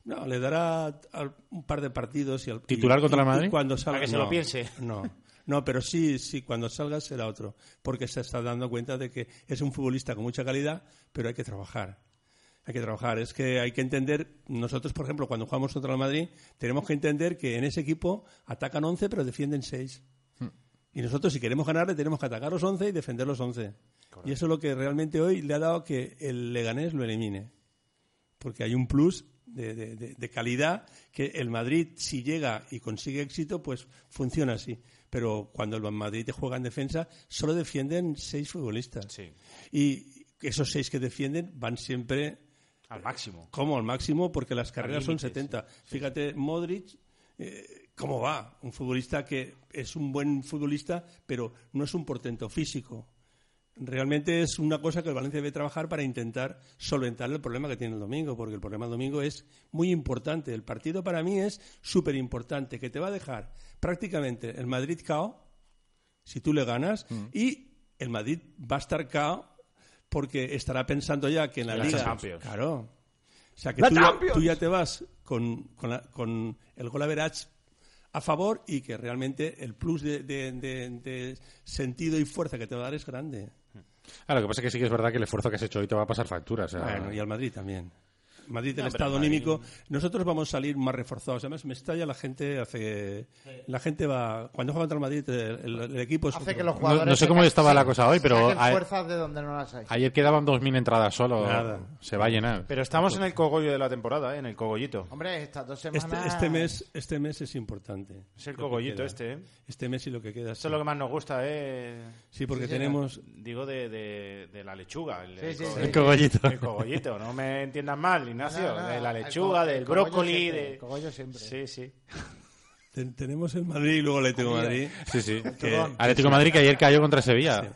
No, le dará al- un par de partidos y al ¿Titular y- contra y- y Madrid? cuando salga, Para que se no, lo piense. No, no, pero sí, sí, cuando salga será otro, porque se está dando cuenta de que es un futbolista con mucha calidad, pero hay que trabajar. Hay que trabajar. Es que hay que entender, nosotros, por ejemplo, cuando jugamos contra el Madrid, tenemos que entender que en ese equipo atacan 11, pero defienden 6. Y nosotros, si queremos ganarle, tenemos que atacar los 11 y defender los 11. Y eso es lo que realmente hoy le ha dado que el Leganés lo elimine porque hay un plus de, de- calidad que el Madrid, si llega y consigue éxito, pues funciona así. Pero cuando el Madrid te juega en defensa, solo defienden seis futbolistas. Sí. Y esos seis que defienden van siempre Al máximo. como al máximo porque las carreras son límite, 70. Fíjate, Modric, eh, ¿cómo va? Un futbolista que es un buen futbolista, pero no es un portento físico. Realmente es una cosa que el Valencia debe trabajar para intentar solventar el problema que tiene el domingo, porque el problema del domingo es muy importante. El partido para mí es súper importante, que te va a dejar prácticamente el Madrid KO, si tú le ganas, y el Madrid va a estar KO porque estará pensando ya que en la En la Liga... Champions. Claro. O sea, que ¡La tú ya, tú ya te vas con, con, la- con el gol average a favor y que realmente el plus de, de- de- de sentido y fuerza que te va a dar es grande. Ah, lo que pasa es que sí que es verdad que el esfuerzo que has hecho hoy te va a pasar facturas. Bueno, y al Madrid también. Madrid, el No, estado Madrid- anímico. Nosotros vamos a salir más reforzados. Además, me estalla la gente. hace La gente va. Cuando juega contra el Madrid, el, el- equipo es. Hace otro. que los No- jugadores. no sé cómo estaba la cosa hoy, pero a- fuerzas de donde no las hay. Ayer quedaban 2.000 entradas solo. Nada. Se va a llenar. Pero estamos en el cogollo de la temporada, ¿eh? en el cogollito. Hombre, estas dos Este, semanas. este mes, este mes es importante. Es el cogollito este, ¿eh? Este mes y lo que queda. Esto es lo que más nos gusta, ¿eh? Sí, porque Sí, tenemos. Digo de, de, de la lechuga. El, Sí, el sí, sí. El cogollito. El cogollito, no me entiendan mal, Ignacio. No, no, de la el lechuga, del el brócoli, siempre, de... el cogollo siempre. Sí, sí. ten- tenemos el Madrid y luego el Atlético de Madrid. Sí, sí. que- Atlético de Madrid que ayer cayó contra Sevilla.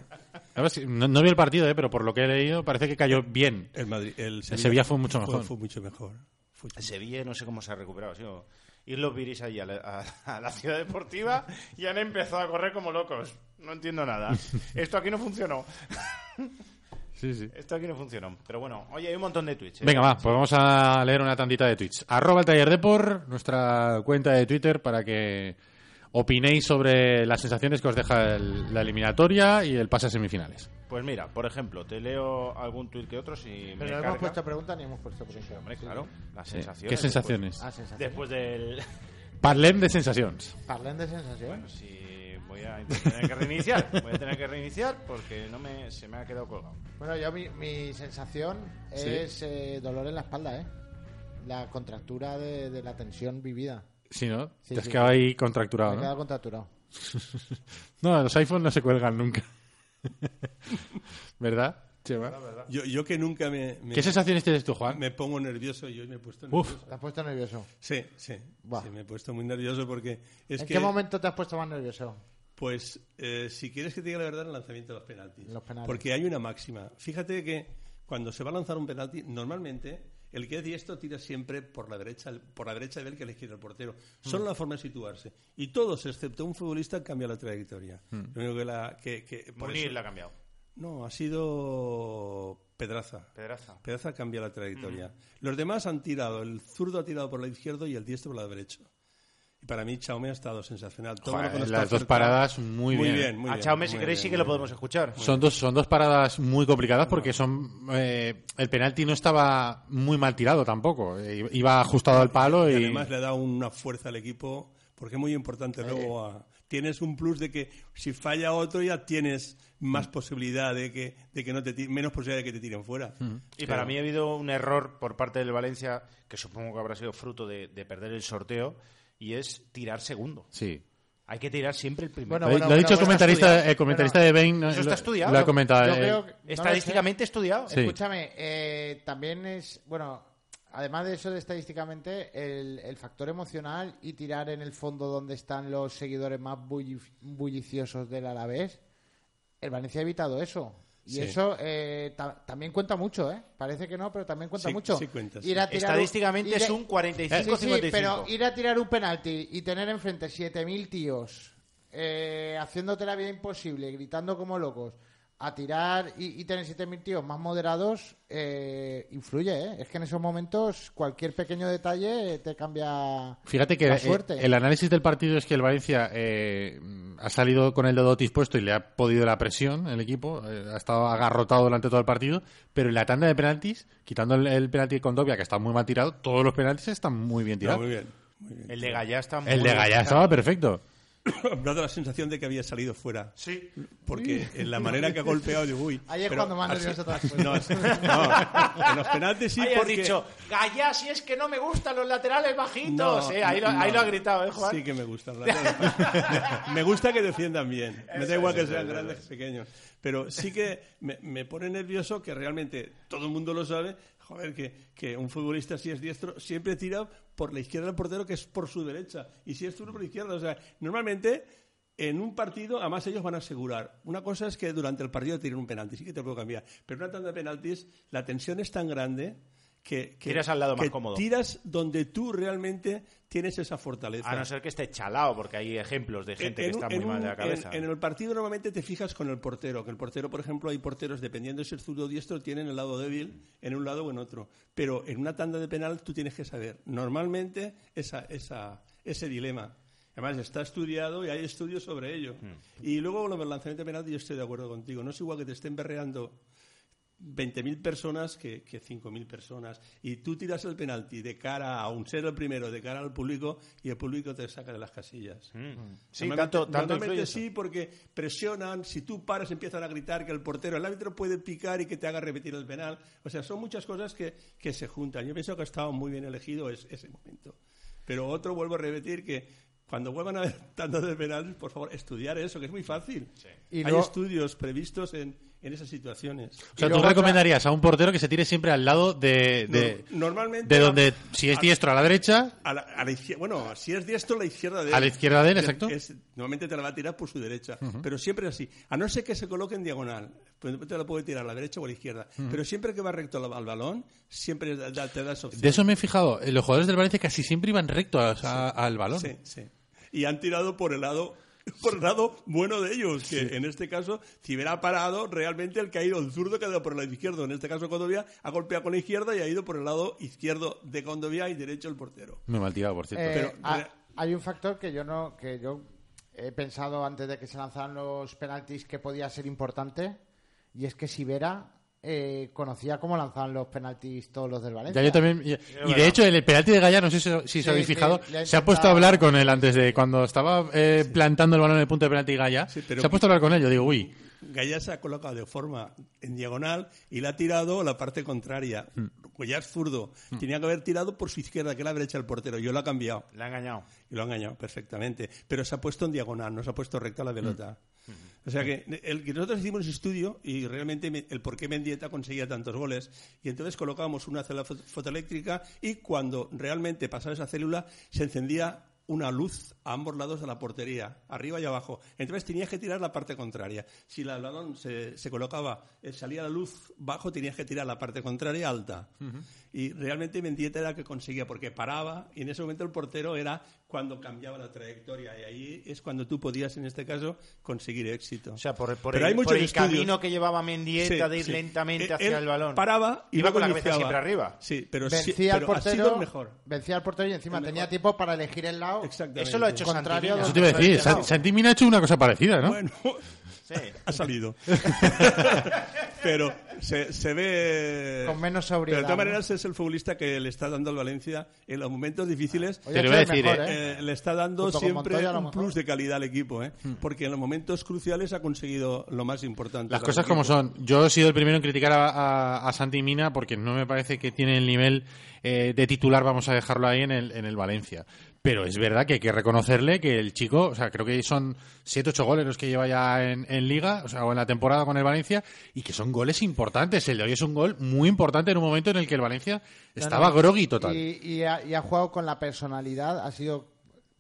Si- No, no vi el partido, eh, pero por lo que he leído parece que cayó bien. El Madrid, el Sevilla fue mucho mejor. Fue, mucho mejor. Fue mucho- Sevilla no sé cómo se ha recuperado. ¿sí? Ir los viris allí a la, a- a la ciudad deportiva y han empezado a correr como locos. No entiendo nada. Esto aquí no funcionó. Sí, sí. Esto aquí no funcionó. Pero bueno, oye, hay un montón de tweets. ¿eh? Venga, va, pues vamos a leer una tantita de tweets. Arroba el taller Depor, nuestra cuenta de Twitter, para que opinéis sobre las sensaciones que os deja el- la eliminatoria y el pase a semifinales. Pues mira, por ejemplo, te leo algún tuit que otro si me Pero no carga. hemos puesto pregunta ni hemos puesto pregunta. Hombre, claro, las Sí. sensaciones. ¿Qué sensaciones? Ah. Después, después del... Parlem de sensaciones. Parlen de. Bueno, si voy a tener que reiniciar. Voy a tener que reiniciar porque no me, se me ha quedado colgado. Bueno, yo mi, mi sensación Sí. es eh, dolor en la espalda, ¿eh? La contractura de, de la tensión vivida. Sí, ¿no? Sí, Te has sí, quedado ahí Me contracturado, he ¿no? quedado contracturado. No, los iPhones no se cuelgan nunca. ¿Verdad, Chema? Yo, yo que nunca me, me, ¿Qué sensaciones tienes tú, Juan? me pongo nervioso y hoy me he puesto Uf. nervioso. ¿Te has puesto nervioso? Sí, sí, Buah. sí, me he puesto muy nervioso porque es ¿En que, qué momento te has puesto más nervioso? Pues, eh, si quieres que te diga la verdad, el lanzamiento de los penaltis. Los penaltis. Porque hay una máxima. Fíjate que cuando se va a lanzar un penalti, normalmente el que es diestro tira siempre por la derecha, por la derecha de él que la izquierda el portero. Son Mm. la forma de situarse. Y todos, excepto un futbolista, cambia la trayectoria. Mm. Lo único que la, que, que- por eso- la ha cambiado. No, ha sido Pedraza. Pedraza. Pedraza cambia la trayectoria. Los demás han tirado, el zurdo ha tirado por el izquierdo y el diestro por la derecha. Para mí Chaume ha estado sensacional. Todo Joder, lo las dos cerca- paradas muy bien. muy a bien, Chaume, si queréis, bien, sí que lo bien. podemos escuchar. Son dos, son dos paradas muy complicadas porque son eh, el penalti no estaba muy mal tirado tampoco. Eh, Iba ajustado al palo Y y, además le da una fuerza al equipo porque es muy importante luego a- tienes un plus de que si falla otro ya tienes más posibilidad de que, de que no te menos posibilidad de que te tiren fuera. Y para mí ha habido un error por parte del Valencia, que supongo que habrá sido fruto de, de perder el sorteo, y es tirar segundo. sí. Hay que tirar siempre el primero. Bueno, lo, bueno, lo ha dicho el bueno, comentarista, el comentarista de Bain. Eso está lo- estudiado. Lo ha comentado. Yo eh, creo que- no lo Estadísticamente estudiado. Sí. Escúchame, eh, también es, bueno, además de eso de estadísticamente, el, el factor emocional y tirar en el fondo donde están los seguidores más bulli- bulliciosos del Alavés, el Valencia ha evitado eso. Y Sí. eso eh, ta- también cuenta mucho, ¿eh? Parece que no, pero también cuenta Sí, mucho. sí cuenta, sí. Ir a tirar un- Estadísticamente ir a- es un 45-55. Sí, sí, pero ir a tirar un penalti y tener enfrente 7.000 tíos eh, haciéndote la vida imposible, gritando como locos, a tirar y, y tener 7.000 tíos más moderados, eh, influye, ¿eh? Es que en esos momentos cualquier pequeño detalle te cambia Fíjate que la eh, suerte. el análisis del partido es que el Valencia eh, ha salido con el dedo dispuesto y le ha podido la presión el equipo, eh, ha estado agarrotado durante todo el partido, pero en la tanda de penaltis, quitando el, el penalti con Dobia que está muy mal tirado, todos los penaltis están muy bien No, tirados. muy bien. muy bien. El de Gallá está muy el de Gallá estaba perfecto. Dado la sensación de que había salido fuera. Sí. Porque en la manera que ha golpeado, digo, uy. Ahí es pero cuando más así- nervioso te has. No, en los penaltis sí, Ahí has porque... dicho, Gallá, si es que no me gustan los laterales bajitos. No, eh, ahí, lo, ahí no. lo ha gritado, ¿eh, Juan? Sí que me gusta. la verdad. me gusta que defiendan bien. Me da igual que sean grandes que pequeños. Pero sí que me, me pone nervioso que realmente todo el mundo lo sabe. Joder, que, que un futbolista si es diestro siempre tira por la izquierda del portero que es por su derecha. Y si es zurdo por la izquierda. O sea, normalmente en un partido, además ellos van a asegurar. Una cosa es que durante el partido tiren un penalti, sí que te puedo cambiar. Pero una tanda de penaltis, la tensión es tan grande que, que- Tiras al lado más que cómodo. Tiras donde tú realmente tienes esa fortaleza. A no ser que esté chalado, porque hay ejemplos de gente que un- está muy mal de la cabeza. En, en el partido normalmente te fijas con el portero, que el portero, por ejemplo, hay porteros, dependiendo de si es zurdo o diestro, tienen el lado débil en un lado o en otro. Pero en una tanda de penal tú tienes que saber normalmente esa, esa, ese dilema. Además, está estudiado y hay estudios sobre ello. Y luego, lo del lanzamiento de penalti, yo estoy de acuerdo contigo. No es igual que te estén berreando 20.000 personas que, que 5.000 personas. Y tú tiras el penalti de cara a un ser el primero, de cara al público, y el público te saca de las casillas. Sí, Normalmente- tanto, tanto normalmente sí, porque presionan, si tú paras empiezan a gritar que el portero, el árbitro puede picar y que te haga repetir el penal. O sea, son muchas cosas que, que se juntan. Yo pienso que ha estado muy bien elegido es- ese momento. Pero otro, vuelvo a repetir que cuando vuelvan a ver tantos de penales, por favor, estudiar eso, que es muy fácil. Y Hay luego- estudios previstos en, en esas situaciones. O sea, tú recomendarías a un portero que se tire siempre al lado de, de, No- normalmente de a- donde, si es a- diestro a la derecha, A la, a la izquierda, bueno, si es diestro, la izquierda de él. A la izquierda de él, Es- exacto. es- normalmente te la va a tirar por su derecha, pero siempre así. A no ser que se coloque en diagonal, pues te la puede tirar a la derecha o a la izquierda. Pero siempre que va recto al, al balón, siempre da- te da esa opción. de eso me he fijado. eh, Los jugadores del Valencia casi siempre iban rectos a- al balón. Sí, sí. Y han tirado por el lado por el lado bueno de ellos, que en este caso, si hubiera parado, realmente el que ha ido, el zurdo que ha ido por el lado izquierdo, en este caso Condovia, ha golpeado con la izquierda y ha ido por el lado izquierdo de Condovia y derecho el portero. Muy mal tirado, por cierto. Eh, Pero- ha- re- hay un factor que yo no que yo he pensado antes de que se lanzaran los penaltis que podía ser importante y es que Sivera eh, conocía cómo lanzaban los penaltis todos los del Valencia. Ya yo también. Y, y de hecho, el penalti de Gaya, no sé si, si Sí, os habéis fijado, se ha puesto a hablar con él antes de cuando estaba eh, plantando el balón en el punto de penalti Gaya. Sí, pero- se ha puesto a hablar con él. Yo digo, uy, Gaya se ha colocado de forma en diagonal y le ha tirado la parte contraria. Gaya es zurdo. Tenía que haber tirado por su izquierda, que es la derecha del portero. Yo lo ha cambiado. Le ha engañado. Y lo ha engañado perfectamente. Pero se ha puesto en diagonal, no se ha puesto recto a la pelota. O sea que el que nosotros hicimos ese estudio y realmente me- el por qué Mendieta conseguía tantos goles. Y entonces colocábamos una célula fo- fotoeléctrica y cuando realmente pasaba esa célula se encendía una luz a ambos lados de la portería, arriba y abajo. Entonces tenías que tirar la parte contraria. Si el balón se, se colocaba, eh, salía la luz bajo, tenías que tirar la parte contraria alta. Y realmente Mendieta era el que conseguía, porque paraba y en ese momento el portero era cuando cambiaba la trayectoria. Y ahí es cuando tú podías, en este caso, conseguir éxito. O sea, por, por Pero el, hay muchos por el estudios. camino que llevaba Mendieta Sí, de ir sí. lentamente Eh, hacia él el balón. Paraba y Iba con la cabeza siempre arriba. Sí, pero, sí- vencía al ha sido portero, el mejor. vencía al portero y encima tenía tiempo para elegir el lado. Exactamente. Eso lo ha hecho Contrario Santimina. eso te iba a decir. San- Santi Mina ha hecho una cosa parecida, ¿no? Bueno, Sí. ha salido. pero se, se ve... Con menos Pero sobriedad, de todas ¿no? maneras es el futbolista que le está dando al Valencia en los momentos difíciles. Te hecho iba a decir, mejor, eh, ¿eh? Le está dando Junto siempre Montoya, un mejor. plus de calidad al equipo, ¿eh? porque en los momentos cruciales ha conseguido lo más importante. Las cosas como son. Yo he sido el primero en criticar a, a, a Santi Mina porque no me parece que tiene el nivel eh, de titular, vamos a dejarlo ahí, en el, en el Valencia. Pero es verdad que hay que reconocerle que el chico, o sea, creo que son 7 8 goles los que lleva ya en, en Liga, o sea, o en la temporada con el Valencia, y que son goles importantes. El de hoy es un gol muy importante en un momento en el que el Valencia estaba No, no. groggy total. Y, y ha, y ha jugado con la personalidad, ha sido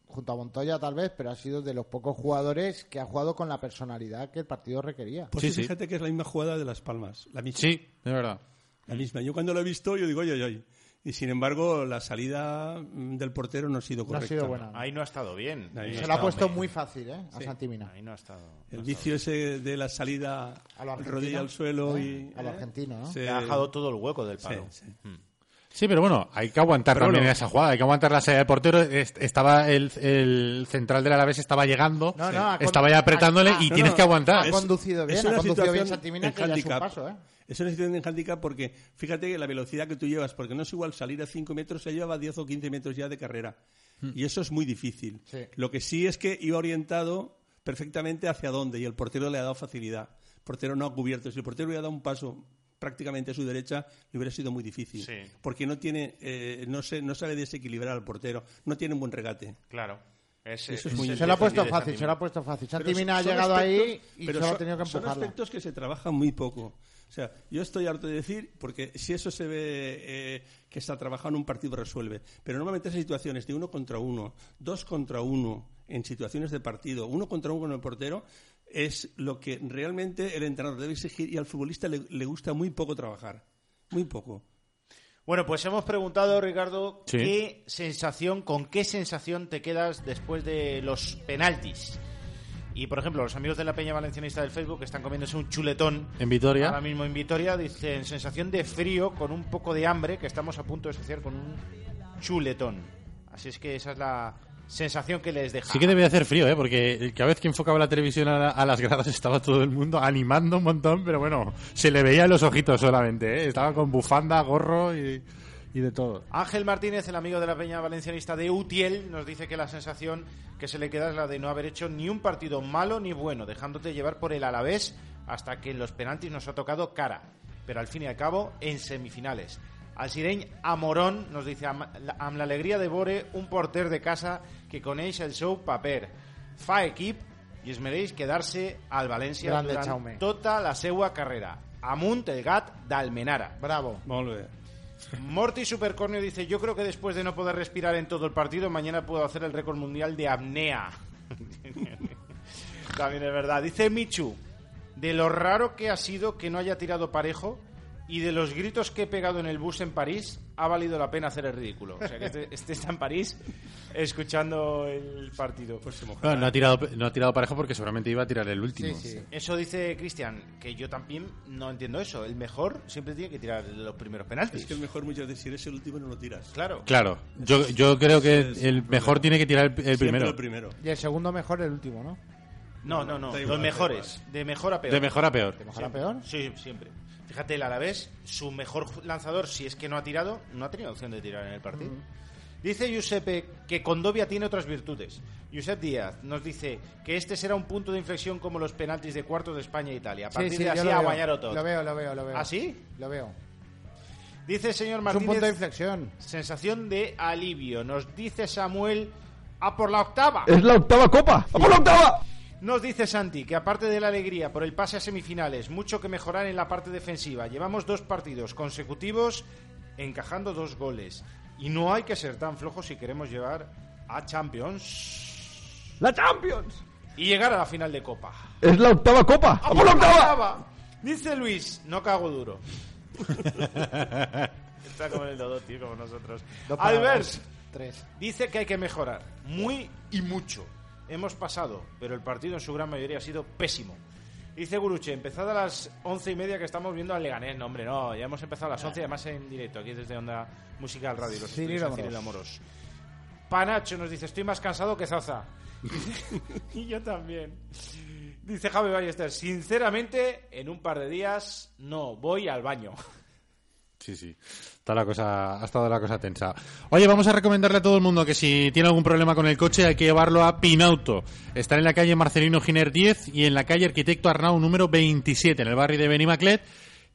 junto a Montoya tal vez, pero ha sido de los pocos jugadores que ha jugado con la personalidad que el partido requería. Pues Sí, fíjate que es la misma jugada de Las Palmas. La misma. Sí, de verdad. La misma. Yo cuando lo he visto, yo digo, oye, oye, oye. Y sin embargo, la salida mm, del portero no ha sido No ha correcta. sido buena. Ahí no ha estado bien. Ahí Se no lo ha puesto bien. muy fácil, ¿eh? A Santimina. Ahí no ha estado. El vicio ese de la salida A lo argentino. rodilla al suelo ¿Eh? y... A lo argentino, ¿no? Se- Le ha dejado todo el hueco del Sí, palo. sí. Sí, pero bueno, hay que aguantar Pero también bueno. esa jugada, hay que aguantar la salida del portero. Est- Estaba el, el central del Alavés estaba llegando, No, no, estaba ya apretándole y no, tienes no, que aguantar. ha conducido bien, es ha conducido bien Santimina, que ya es un handicap. paso, ¿eh? Es una situación de handicap porque fíjate que la velocidad que tú llevas, porque no es igual salir a 5 metros, se lleva 10 o 15 metros ya de carrera. Y eso es muy difícil. Sí. Lo que sí es que iba orientado perfectamente hacia dónde y el portero le ha dado facilidad. El portero no ha cubierto. Si el portero hubiera dado un paso prácticamente a su derecha, le hubiera sido muy difícil. Sí. Porque no tiene, eh, no, se, no sabe desequilibrar al portero, no tiene un buen regate. Claro. Es, Eso es muy Se lo ha puesto fácil, se lo ha puesto fácil. Pero Santimina ha son llegado ahí y pero solo ha son- tenido que Son empujarla. aspectos que se trabajan muy poco. O sea, yo estoy harto de decir, porque si eso se ve eh, que está trabajando, un partido resuelve. Pero normalmente esas situaciones de uno contra uno, dos contra uno, en situaciones de partido, uno contra uno con el portero, es lo que realmente el entrenador debe exigir y al futbolista le, le gusta muy poco trabajar. Muy poco. Bueno, pues hemos preguntado, Ricardo, Sí. qué sensación, con qué sensación te quedas después de los penaltis. Y, por ejemplo, los amigos de la Peña Valencianista del Facebook están comiéndose un chuletón En Vitoria. ahora mismo en Vitoria. Dicen sensación de frío con un poco de hambre que estamos a punto de saciar con un chuletón. Así es que esa es la, sensación que les deja. Sí que debe hacer frío, ¿eh? Porque cada vez que enfocaba la televisión a, la- a las gradas estaba todo el mundo animando un montón, pero bueno, se le veía los ojitos solamente, ¿eh? Estaba con bufanda, gorro y, y de todo. Ángel Martínez, el amigo de la peña valencianista de Utiel, nos dice que la sensación que se le queda es la de no haber hecho ni un partido malo ni bueno, dejándote llevar por el Alavés hasta que en los penaltis nos ha tocado cara, pero al fin y al cabo en semifinales. Al Sireñ Amorón nos dice amb la, amb l'alegria de Bore, un porter de casa que coneix el seu paper. Fa equip i es mereix quedar-se al València Grande, durant Jaume. tota la seua carrera. Amunt el gat d'Almenara. Bravo. Molt bé. Morty Supercornio dice, yo creo que después de no poder respirar en todo el partido, mañana puedo hacer el récord mundial de apnea. También es verdad. Dice Michu, de lo raro que ha sido que no haya tirado parejo y de los gritos que he pegado en el bus en París, ha valido la pena hacer el ridículo. O sea, que este, este está en París escuchando el partido. Pues se. No, no ha tirado, no ha tirado parejo porque seguramente iba a tirar el último. Sí, sí. Eso dice Cristian, que yo también no entiendo eso. El mejor siempre tiene que tirar los primeros penaltis. Es que el mejor muchas veces si eres el último no lo tiras. Claro. Claro, yo, yo creo que el el mejor tiene que tirar el, el primero. el primero. Y el segundo mejor, el último, ¿no? No, no, no. Los mejores. De mejor a peor. De mejor a peor. ¿De mejor a peor? Sí, siempre. Fíjate, el Alavés, su mejor lanzador, si es que no ha tirado, no ha tenido opción de tirar en el partido. Dice Giuseppe que Condovia tiene otras virtudes. Josep Díaz nos dice que este será un punto de inflexión como los penaltis de cuartos de España e Italia. A partir sí, sí, de así a guanyar todo. Lo veo, lo veo, lo veo. ¿Ah, sí? Lo veo. Dice el señor Es un Martínez, punto de inflexión. sensación de alivio. Nos dice Samuel, a por la octava. Es la octava copa. ¡A por la octava! Nos dice Santi que aparte de la alegría por el pase a semifinales, mucho que mejorar en la parte defensiva. Llevamos dos partidos consecutivos encajando dos goles. Y no hay que ser tan flojos si queremos llegar a Champions ¡La Champions! y llegar a la final de Copa. Es la octava copa. ¡A por la octava! octava! Dice Luis, no cago duro. Está como el Dodo, tío, como nosotros. Albert. Tres. dice que hay que mejorar, muy y mucho. Hemos pasado, pero el partido en su gran mayoría ha sido pésimo. Dice Guruche, empezado a las once y media que estamos viendo al Leganés. No, hombre, no, ya hemos empezado a las once, además en directo, aquí desde Onda Musical Radio, los estudios de Amorós. Panacho nos dice, estoy más cansado que Zaza. y yo también. Dice Javi Ballester, sinceramente, en un par de días no voy al baño. Sí, sí. Está la cosa, ha estado la cosa tensa. Oye, vamos a recomendarle a todo el mundo que si tiene algún problema con el coche hay que llevarlo a Pinauto. Está en la calle Marcelino Giner 10 y en la calle Arquitecto Arnau número 27, en el barrio de Benimaclet.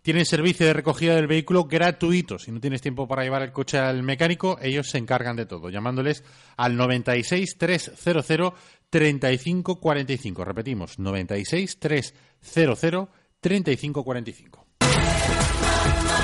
Tienen servicio de recogida del vehículo gratuito. Si no tienes tiempo para llevar el coche al mecánico, ellos se encargan de todo, llamándoles al 96 300 35 45. Repetimos, 96 300 35 45.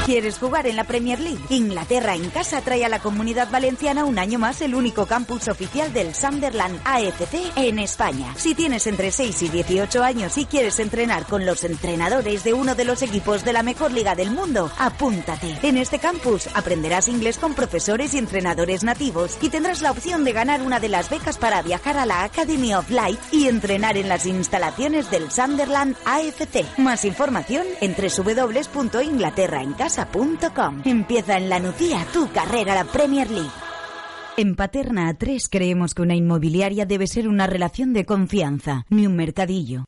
¿Quieres jugar en la Premier League? Inglaterra en casa trae a la comunidad valenciana un año más el único campus oficial del Sunderland AFC en España. Si tienes entre 6 y 18 años y quieres entrenar con los entrenadores de uno de los equipos de la mejor liga del mundo, apúntate. En este campus aprenderás inglés con profesores y entrenadores nativos y tendrás la opción de ganar una de las becas para viajar a la Academy of Light y entrenar en las instalaciones del Sunderland AFC. Más información en Empieza en la Nucía tu carrera a la Premier League. En Paterna A3 creemos que una inmobiliaria debe ser una relación de confianza, ni un mercadillo.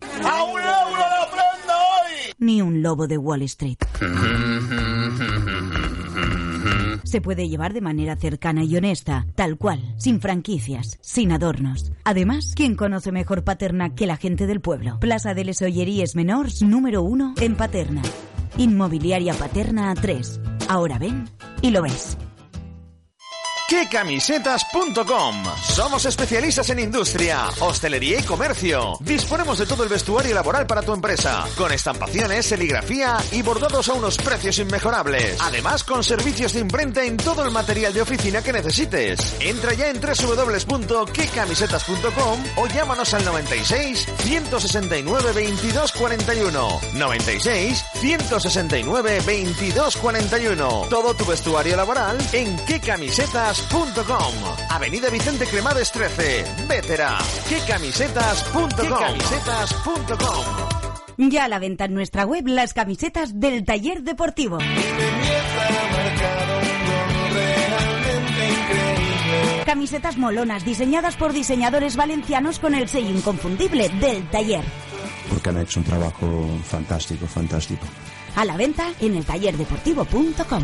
Ni un lobo de Wall Street. Se puede llevar de manera cercana y honesta, tal cual, sin franquicias, sin adornos. Además, ¿quién conoce mejor Paterna que la gente del pueblo? Plaza de les Olleries Menors, número uno, en Paterna. Inmobiliaria Paterna A3. Ahora ven y lo ves. quecamisetas.com. Somos especialistas en industria, hostelería y comercio. Disponemos de todo el vestuario laboral para tu empresa, con estampaciones, serigrafía y bordados a unos precios inmejorables. Además, con servicios de imprenta en todo el material de oficina que necesites. Entra ya en www.quecamisetas.com o llámanos al 96 169 22 41. 96 169 22 41. Todo tu vestuario laboral en quecamisetas.com. Avenida Vicente Cremades 13, Vétera. quecamisetas.com. quecamisetas.com. Ya a la venta en nuestra web las camisetas del taller deportivo. Camisetas molonas diseñadas por diseñadores valencianos con el sello inconfundible del taller. Porque han hecho un trabajo fantástico, fantástico. A la venta en el tallerdeportivo.com.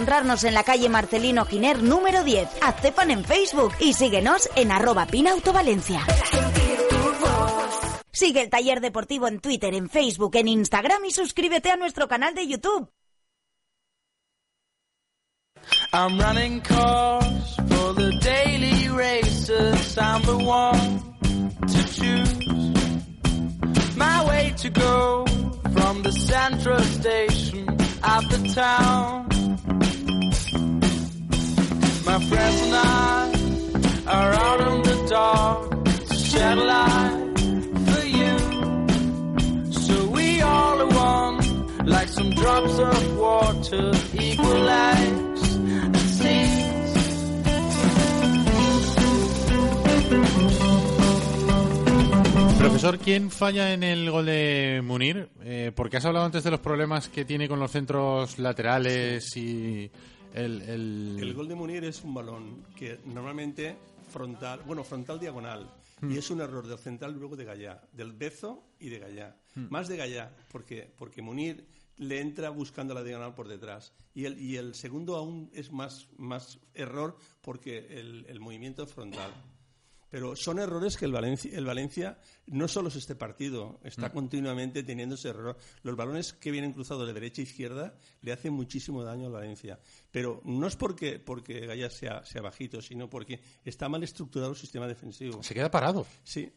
encontrarnos en la calle Marcelino Giner número 10. Hazte fan en Facebook y síguenos en arroba pinautovalencia. Sigue el taller deportivo en Twitter, en Facebook, en Instagram y suscríbete a nuestro canal de YouTube. My way to go from the central station the town. My friends and I are out in the dark to shed light for you. So we all are one, like some drops of water, equalize and Profesor, ¿quién falla en el gol de Munir? Eh, porque has hablado antes de los problemas que tiene con los centros laterales y el, el... El gol de Munir es un balón que normalmente frontal, bueno, frontal diagonal. Y es un error del central luego de Gallá, del Bezo y de Gallá. Hmm. Más de Gallá, porque, porque Munir le entra buscando la diagonal por detrás. Y el, y el segundo aún es más, más error porque el, el movimiento es frontal. Pero son errores que el Valencia, el Valencia no solo es este partido, está Mm. continuamente teniendo ese error. Los balones que vienen cruzados de derecha a izquierda le hacen muchísimo daño al Valencia. Pero no es porque, porque Gaya sea, sea bajito, sino porque está mal estructurado el sistema defensivo. Se queda parado. Sí.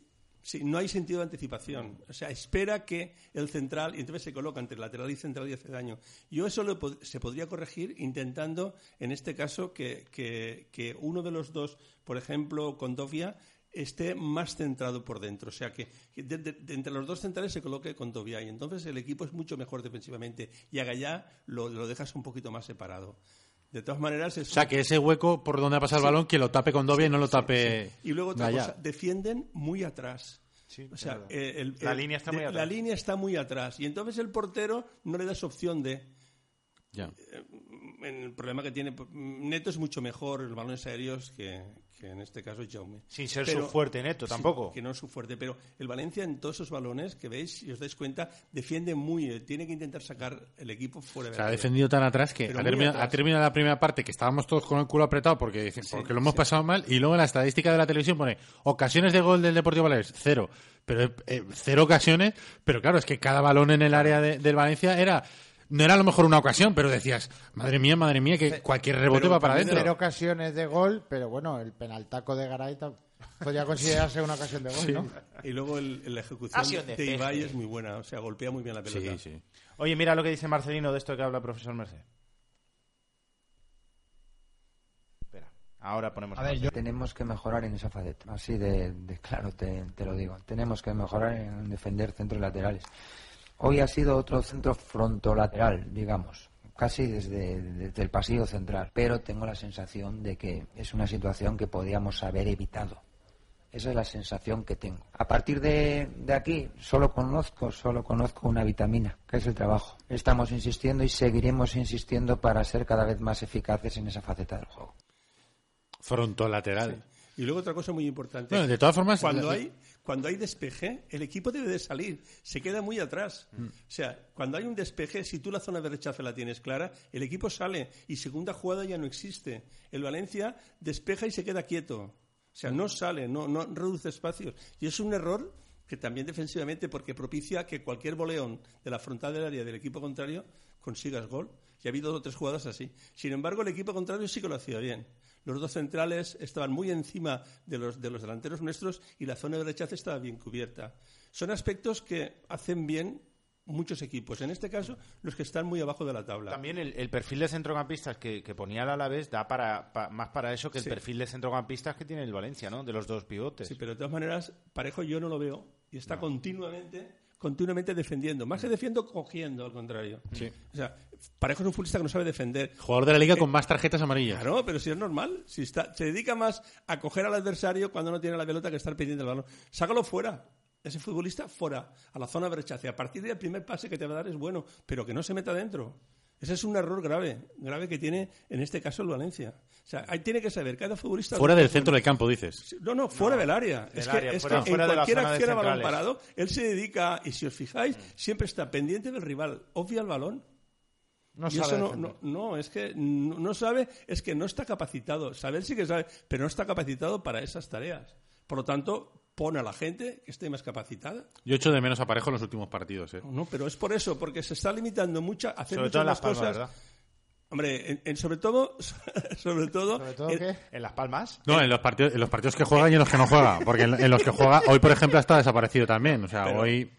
Sí, no hay sentido de anticipación. O sea, espera que el central, y entonces se coloca entre lateral y central y hace daño. Yo eso lo se podría corregir intentando, en este caso, que, que- que uno de los dos, por ejemplo, Condovia, esté más centrado por dentro. O sea, que, de entre los dos centrales se coloque Condovia. Y entonces el equipo es mucho mejor defensivamente. Y a Gallá lo, lo dejas un poquito más separado. De todas maneras, es O sea, que ese hueco por donde ha pasado Sí. el balón, que lo tape con Dobia y no lo tape. y luego otra cosa, defienden muy atrás. o sea, eh, el- La el- línea está de- muy La atrás. línea está muy atrás. Y entonces el portero no le das opción de. Ya. El problema que tiene pues, Neto es mucho mejor en los balones aéreos que, que en este caso Jaume. Sin ser su fuerte, Neto, tampoco. Que no es su fuerte, pero el Valencia en todos esos balones que veis, si os dais cuenta, defiende muy, eh, tiene que intentar sacar el equipo fuera de O sea, ha defendido tan atrás que ha terminado, atrás. ha terminado la primera parte que estábamos todos con el culo apretado porque, dicen- porque lo hemos pasado mal y luego en la estadística de la televisión pone ocasiones de gol del Deportivo Baleares, cero. Pero eh, cero ocasiones, pero claro, es que cada balón en el área de- del Valencia era no era a lo mejor una ocasión, pero decías, madre mía, madre mía, que cualquier rebote Pero va para adentro. Cero ocasiones de gol, pero bueno, el penaltaco de Garay podría considerarse una ocasión de gol, ¿no? Y luego el- la ejecución de. Ibai es muy buena, o sea, golpea muy bien la pelota. Oye, mira lo que dice Marcelino de esto que habla el profesor Merced. Espera, ahora ponemos. a Marcelino. Tenemos que mejorar en esa faceta, así de, de claro te, te lo digo. Tenemos que mejorar en defender centros laterales. Hoy ha sido otro centro frontolateral, digamos, casi desde, desde el pasillo central, pero tengo la sensación de que es una situación que podíamos haber evitado. Esa es la sensación que tengo. A partir de, de aquí, solo conozco, solo conozco una vitamina, que es el trabajo. Estamos insistiendo y seguiremos insistiendo para ser cada vez más eficaces en esa faceta del juego. Frontolateral. Y luego otra cosa muy importante. Bueno, de todas formas, cuando la- hay cuando hay despeje, el equipo debe de salir. Se queda muy atrás. Mm. O sea, cuando hay un despeje, si tú la zona de rechazo la tienes clara, el equipo sale y segunda jugada ya no existe. El Valencia despeja y se queda quieto. O sea, no sale, no, no reduce espacios. Y es un error que también defensivamente, porque propicia que cualquier boleón de la frontal del área del equipo contrario consigas gol. Y ha habido dos o tres jugadas así. Sin embargo, el equipo contrario sí que lo hacía bien. Los dos centrales estaban muy encima de los, de los delanteros nuestros y la zona de rechazo estaba bien cubierta. Son aspectos que hacen bien muchos equipos. En este caso, los que están muy abajo de la tabla. También el, el perfil de centrocampistas que, que ponía el Alavés da para, pa- más para eso que el Sí. perfil de centrocampistas que tiene el Valencia, ¿no? De los dos pivotes. Sí, pero de todas maneras, Parejo yo no lo veo y está continuamente continuamente defendiendo. Más que defiendo, cogiendo, al contrario. O sea, Parejo es un futbolista que no sabe defender. Jugador de la liga con más tarjetas amarillas. Claro, pero si es normal. Si está, se dedica más a coger al adversario cuando no tiene la pelota que estar pendiente del balón. Sácalo fuera. Ese futbolista fuera, a la zona de rechace. A partir del primer pase que te va a dar es bueno, pero que no se meta dentro. Ese es un error grave, grave que tiene en este caso el Valencia. O sea, ahí tiene que saber cada futbolista. Fuera del centro del campo, dices. No, no, fuera del área. del es que, área, es fuera- que fuera en de cualquier acción a balón parado, él se dedica, y si os fijáis, siempre está pendiente del rival. Obvia el balón. No y sabe eso no, no, no, es que no, no sabe, es que no está capacitado. Saber sí que sabe, pero no está capacitado para esas tareas. Por lo tanto, pone a la gente que esté más capacitada. Yo echo de menos a Parejo en los últimos partidos. ¿eh? No, pero es por eso, porque se está limitando mucho a hacer Sobre muchas todo en más Las Palmas, cosas. ¿verdad? Hombre, en, en- sobre todo, sobre todo, ¿Sobre todo en- qué? ¿En Las Palmas? No, en los, partidos, en los partidos que juega y en los que no juega. Porque en, en los que juega, hoy por ejemplo está desaparecido también. O sea, Pero- hoy.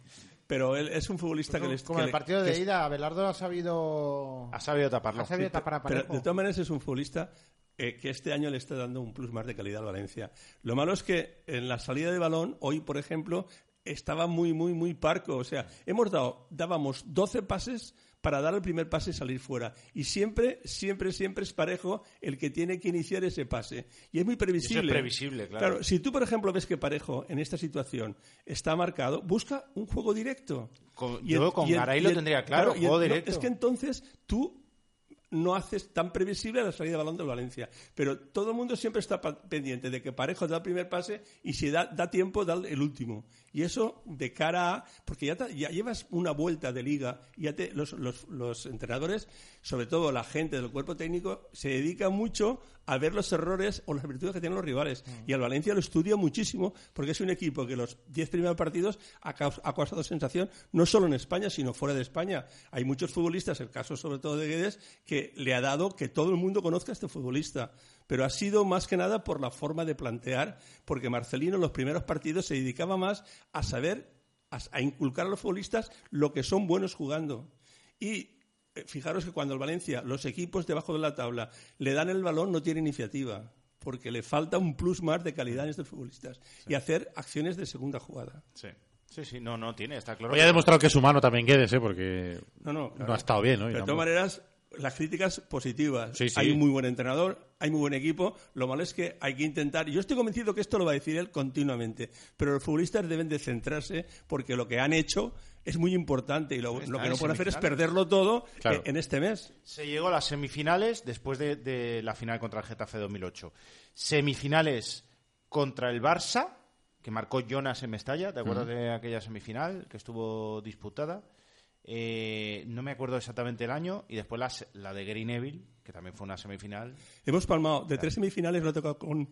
pero él es un futbolista que les Como que en el le- partido de ida, Abelardo ha sabido... Ha sabido taparlo. Ha sabido tapar a Pero Parejo. de todas maneras es un futbolista eh, que este año le está dando un plus más de calidad al Valencia. Lo malo es que en la salida de balón, hoy, por ejemplo, estaba muy, muy, muy parco. O sea, hemos dado, dábamos 12 pases para dar el primer pase y salir fuera. Y siempre, siempre, siempre es parejo el que tiene que iniciar ese pase. Y es muy previsible. previsible, claro. si tú, por ejemplo, ves que parejo en esta situación está marcado, busca un juego directo. Con- Y yo el- con Garay lo tendría claro, y el- juego no, directo. es que entonces tú no haces tan previsible la salida de balón del Valencia. Pero todo el mundo siempre está pendiente de que Parejo da el primer pase y si da, da tiempo, da el último. Y eso de cara a... Porque ya, te- ya llevas una vuelta de liga y ya te, los, los- los entrenadores, sobre todo la gente del cuerpo técnico, se dedica mucho a ver los errores o las virtudes que tienen los rivales. Y al Valencia lo estudia muchísimo porque es un equipo que los 10 primeros partidos ha, caus- ha causado sensación no solo en España, sino fuera de España. Hay muchos futbolistas, el caso sobre todo de Guedes, que le ha dado que todo el mundo conozca a este futbolista. Pero ha sido más que nada por la forma de plantear, porque Marcelino en los primeros partidos se dedicaba más a saber, a, a inculcar a los futbolistas lo que son buenos jugando. Y eh, fijaros que cuando el Valencia, los equipos debajo de la tabla, le dan el balón, no tiene iniciativa, porque le falta un plus más de calidad en estos futbolistas y hacer acciones de segunda jugada. Sí. Sí, sí, no, no tiene, está claro. Hoy ha demostrado que es humano también Guedes, ¿eh? Porque No, no, claro. ha estado bien, ¿no? De todas maneras, las críticas positivas. Sí, sí. Hay un muy buen entrenador, hay muy buen equipo. Lo malo es que hay que intentar. Yo estoy convencido que esto lo va a decir él continuamente. Pero los futbolistas deben de centrarse porque lo que han hecho es muy importante y lo, lo que no pueden hacer es perderlo todo Claro. eh, en este mes. Se llegó a las semifinales después de, de la final contra el Getafe 2008. Semifinales contra el Barça, que marcó Jonas en Mestalla. ¿Te acuerdas de aquella semifinal que estuvo disputada? Eh, no me acuerdo exactamente el año. Y después la, se- la de Gary Neville, que también fue una semifinal. Hemos palmado de tres semifinales, lo ha tocado con,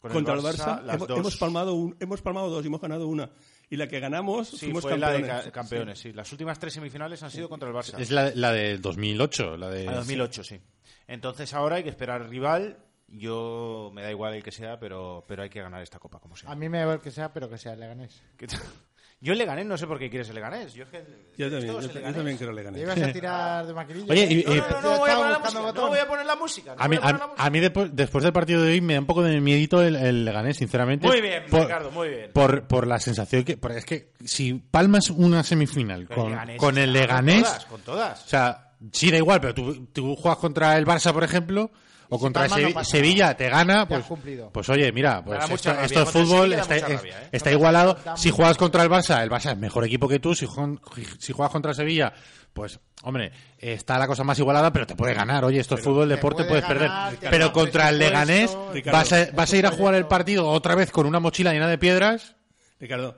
Con contra el Barça, Barça. las hemos, palmado un- hemos palmado dos y hemos ganado una. Y la que ganamos Sí, fuimos fue la de campeones. ca- campeones. Sí. Las últimas tres semifinales han sido contra el Barça. Es la, la de 2008, la de... A 2008, sí. Entonces ahora hay que esperar rival. Yo me da igual el que sea, pero, pero hay que ganar esta copa como sea. A mí me da igual que sea, pero que sea el Leganés. Yo el Leganés no sé por qué quieres el Leganés. Yo, es que Yo también, yo, el yo Leganés. también quiero le ¿Te gané. ibas a tirar de maquinilla? Oye, y- No, no, no, no voy a poner la música. botón. No voy a poner la música. no A mí, voy a poner la a, música. a mí después, después del partido de hoy me da un poco de miedito el, el Leganés, sinceramente. Muy bien, Ricardo, muy bien. Por, por la sensación que... porque es que si palmas una semifinal con, Leganés con el Leganés... Con todas, con todas. O sea, sí, da igual, pero tú, tú juegas contra el Barça, por ejemplo, o contra no Sevi- Sevilla, te gana, pues, cumplido. pues oye, mira, pues esto, mucha rabia, esto es fútbol, está, rabia, ¿eh? está igualado. Si juegas contra el Barça, el Barça es mejor equipo que tú, si, juegas contra Sevilla, pues, hombre, está la cosa más igualada, pero te puede ganar. Oye, esto es fútbol, te deporte, puede puedes ganar, perder. Pero contra el Leganés, Ricardo, vas a, vas a ir a jugar el partido otra vez con una mochila llena de piedras. Ricardo,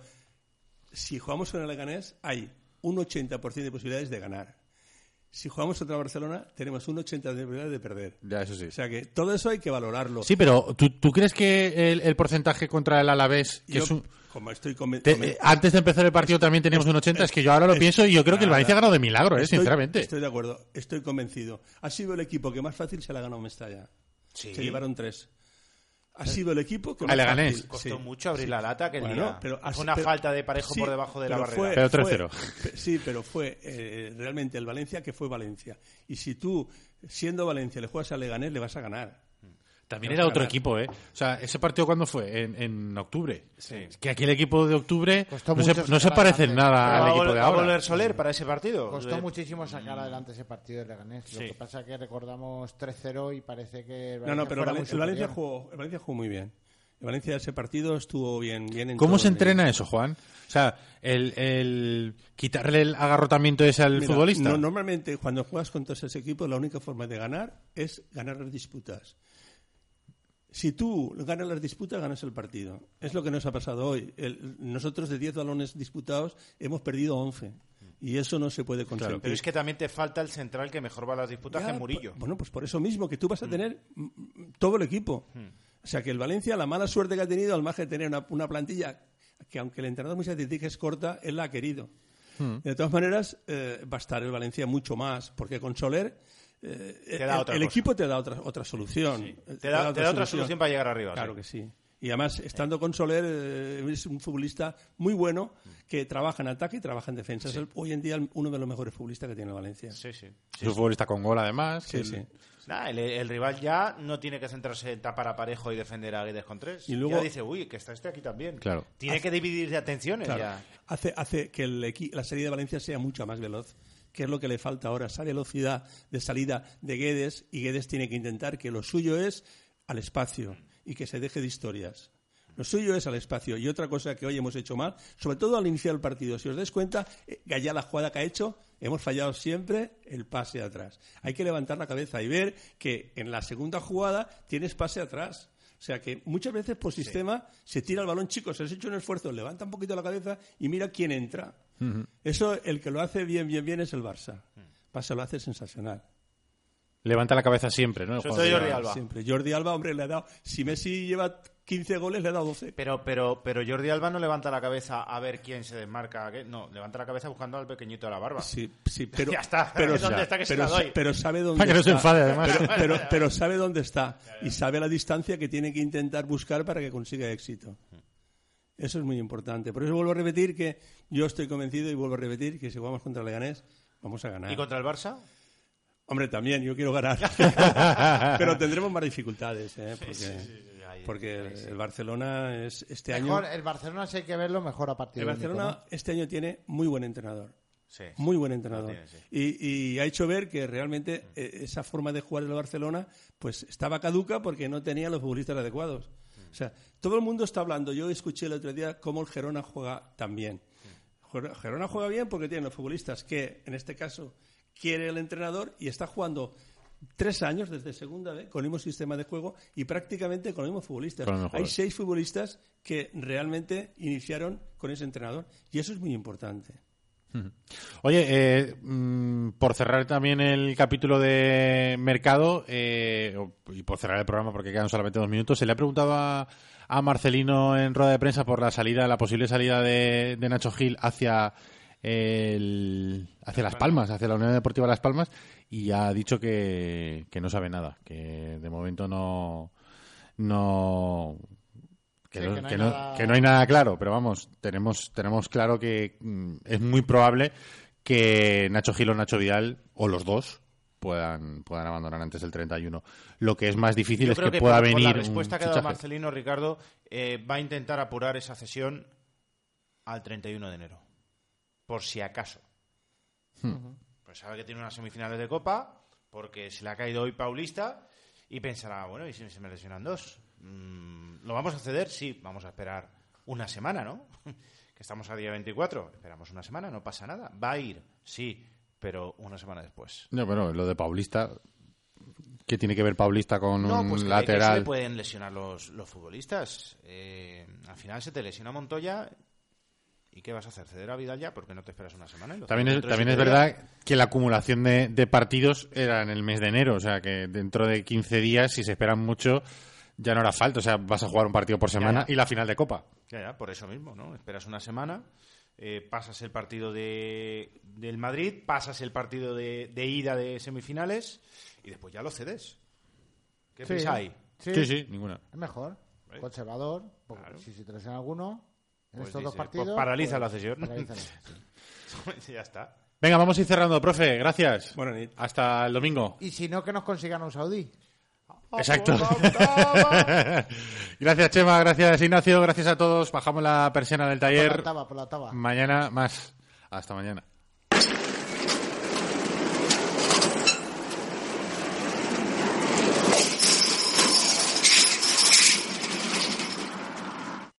si jugamos con el Leganés, hay un 80% de posibilidades de ganar. Si jugamos contra Barcelona, tenemos un 80% de posibilidades de perder. Ya, eso sí. O sea que todo eso hay que valorarlo. Sí, pero ¿tú, tú crees que el, el porcentaje contra el Alavés, que Yo, es un, como estoy Te- eh, antes de empezar el partido también teníamos un 80, es que yo ahora lo es- pienso y yo creo que el. Valencia ha ganado de milagro, eh, Estoy- sinceramente. Estoy de acuerdo, estoy convencido. Ha sido el equipo que más fácil se la ha ganado Mestalla. Sí. Se llevaron tres. Ha sido el equipo que más Leganés. Costó sí, mucho abrir sí. la lata aquel Bueno, día. pero Fue así- una pero- falta de parejo sí, por debajo de la barrera. fue- Pero fue- 3-0. pe- Sí, pero fue eh, realmente el Valencia que fue Valencia. Y si tú, siendo Valencia, le juegas a Leganés, le vas a ganar. También era otro ganar. equipo, ¿eh? O sea, ¿ese partido cuándo fue? En, en octubre. Es que aquí el equipo de octubre Costó no se, mucho no se sacar parece en adelante. nada ¿Va al a equipo vol- de va a ahora. volver Soler para ese partido? Costó Eh, muchísimo sacar adelante ese partido de Leganés. Lo Sí. que pasa es que recordamos 3-0 y parece que el No, no, Valencia pero fuera Valen- muy el Valencia superior. jugó, el Valencia jugó muy bien. El Valencia ese partido estuvo bien, bien en ¿Cómo todo se entrena eso, Juan? O sea, el, el quitarle el agarrotamiento ese al Mira, futbolista. no- normalmente cuando juegas contra esos equipos la única forma de ganar es ganar las disputas. Si tú ganas las disputas, ganas el partido. Es lo que nos ha pasado hoy. El- nosotros de 10 balones disputados hemos perdido 11. Y eso no se puede consentir. Pero es que también te falta el central que mejor va a las disputas, Ya, que es Murillo. bueno, pues por eso mismo, que tú vas a tener mm, mm, todo el equipo. O sea, que el Valencia, la mala suerte que ha tenido, al margen de tener una, una plantilla que, aunque el entrenador muchas veces dice que es corta, él la ha querido. De todas maneras, eh, va a estar el Valencia mucho más, porque con Soler eh, Te da el, otra el cosa. equipo te da otra, otra solución. Sí. Eh, Te da- te da otra solución para llegar arriba, Claro sí. que sí. Y además, estando con Soler, eh, es un futbolista muy bueno que trabaja en ataque y trabaja en defensa. Es el- hoy en día uno de los mejores futbolistas que tiene el Valencia. Sí, sí. Es un futbolista con gol, además. Sí, sí. Nah, el, el rival ya no tiene que centrarse en tapar a parejo y defender a Guedes con tres. Y luego- ya dice, uy, que está este aquí también. Claro. Tiene que dividir de atenciones Claro. ya. Hace, hace que el la salida de Valencia sea mucho más veloz, que es lo que le falta ahora, esa velocidad de salida de Guedes, y Guedes tiene que intentar que lo suyo es al espacio y que se deje de historias. Lo suyo es al espacio. Y otra cosa que hoy hemos hecho mal, sobre todo al iniciar el partido, si os dais cuenta, eh, ya la jugada que ha hecho, hemos fallado siempre el pase atrás. Hay que levantar la cabeza y ver que en la segunda jugada tienes pase atrás. O sea que muchas veces por sistema se tira el balón, chicos, se has hecho un esfuerzo, levanta un poquito la cabeza y mira quién entra. Eso, el que lo hace bien, bien, bien es el Barça. Barça lo hace sensacional. Levanta la cabeza siempre, ¿no? De- Jordi Alba. Siempre. Jordi Alba, hombre, le ha dado. Si Messi lleva 15 goles, le ha dado 12. Pero, pero, pero Jordi Alba no levanta la cabeza a ver quién se desmarca. ¿qué? No, levanta la cabeza buscando al pequeñito de la barba. Sí, sí, pero. Ya está. Pero, ¿Dónde está que se pero, la doy? pero sabe dónde Para que no se enfade, además. Pero, pero- pero sabe dónde está. Y sabe la distancia que tiene que intentar buscar para que consiga éxito. Eso es muy importante. Por eso vuelvo a repetir que yo estoy convencido y vuelvo a repetir que si jugamos contra el Leganés, vamos a ganar. ¿Y contra el Barça? Hombre, también, yo quiero ganar. Pero tendremos más dificultades, ¿eh? Porque, porque el Barcelona es este Mejor, año. el Barcelona sí hay que verlo mejor a partir El de Barcelona este año tiene muy buen entrenador. Sí. Muy buen entrenador. Lo tiene, sí. y, y ha hecho ver que realmente eh, esa forma de jugar el Barcelona pues estaba caduca porque no tenía los futbolistas adecuados. O sea, todo el mundo está hablando. Yo escuché el otro día cómo el Gerona juega. Ger- Gerona juega bien porque tiene los futbolistas que, en este caso, quiere el entrenador y está jugando tres años desde segunda vez con el mismo sistema de juego y prácticamente con los mismos futbolistas. Los Hay seis futbolistas que realmente iniciaron con ese entrenador y eso es muy importante. Oye, eh, mm, por cerrar también el capítulo de mercado eh, y por cerrar el programa porque quedan solamente dos minutos, se le ha preguntado a, a Marcelino en rueda de prensa por la salida, la posible salida de, de Nacho Gil hacia el, hacia Las Palmas, hacia la Unión Deportiva Las Palmas y ha dicho que, que no sabe nada, que de momento no no que, Sí, no, que no hay que no- nada- que no hay nada claro, pero vamos, tenemos, tenemos claro que mm, es muy probable que Nacho Gil o Nacho Vidal, o los dos, puedan, puedan abandonar antes del 31. Lo que es más difícil Yo es creo que, que, pueda por, por venir la un respuesta que ha dado. Marcelino Ricardo, eh, va a intentar apurar esa cesión al 31 de enero. Por si acaso. Hmm. Pues sabe que tiene unas semifinales de Copa, porque se le ha caído hoy Paulista, y pensará, bueno, ¿y si se me lesionan dos? Mm, ¿Lo vamos a ceder? Sí, vamos a esperar una semana, ¿no? que estamos a día 24. Esperamos una semana, no pasa nada. ¿Va a ir? Sí, pero una semana después. No, bueno, lo de Paulista, ¿qué tiene que ver Paulista con No, un pues se lateral? le pueden lesionar los, los futbolistas. Eh, al final se te lesiona Montoya. ¿Y qué vas a hacer? ¿Ceder a Vidal ya? Porque no te esperas una semana. También es, también es verdad que la acumulación de, de partidos era en el mes de enero, o sea que dentro de 15 días, si se esperan mucho, ya no hará falta. O sea, vas a jugar un partido por semana ya. y la final de Copa. Ya, ya, por eso mismo, ¿no? Esperas una semana, eh, pasas el partido de, del Madrid, pasas el partido de, de ida de semifinales y después ya lo cedes. ¿Qué Sí. pensáis? Sí, sí, ninguna. Es mejor. conservador, porque si se lesiona alguno en Pues estos dos dice, partidos... pues paraliza pues, la la sesión. ya está. Venga, vamos a ir cerrando, profe. Gracias. Noches. Hasta el domingo. Y si no, que nos consigan un saudí. Exacto. gracias, Chema. Gracias, Ignacio. Gracias a todos. Bajamos la persiana del Por la taller. octava, por la octava. Mañana más. Hasta mañana.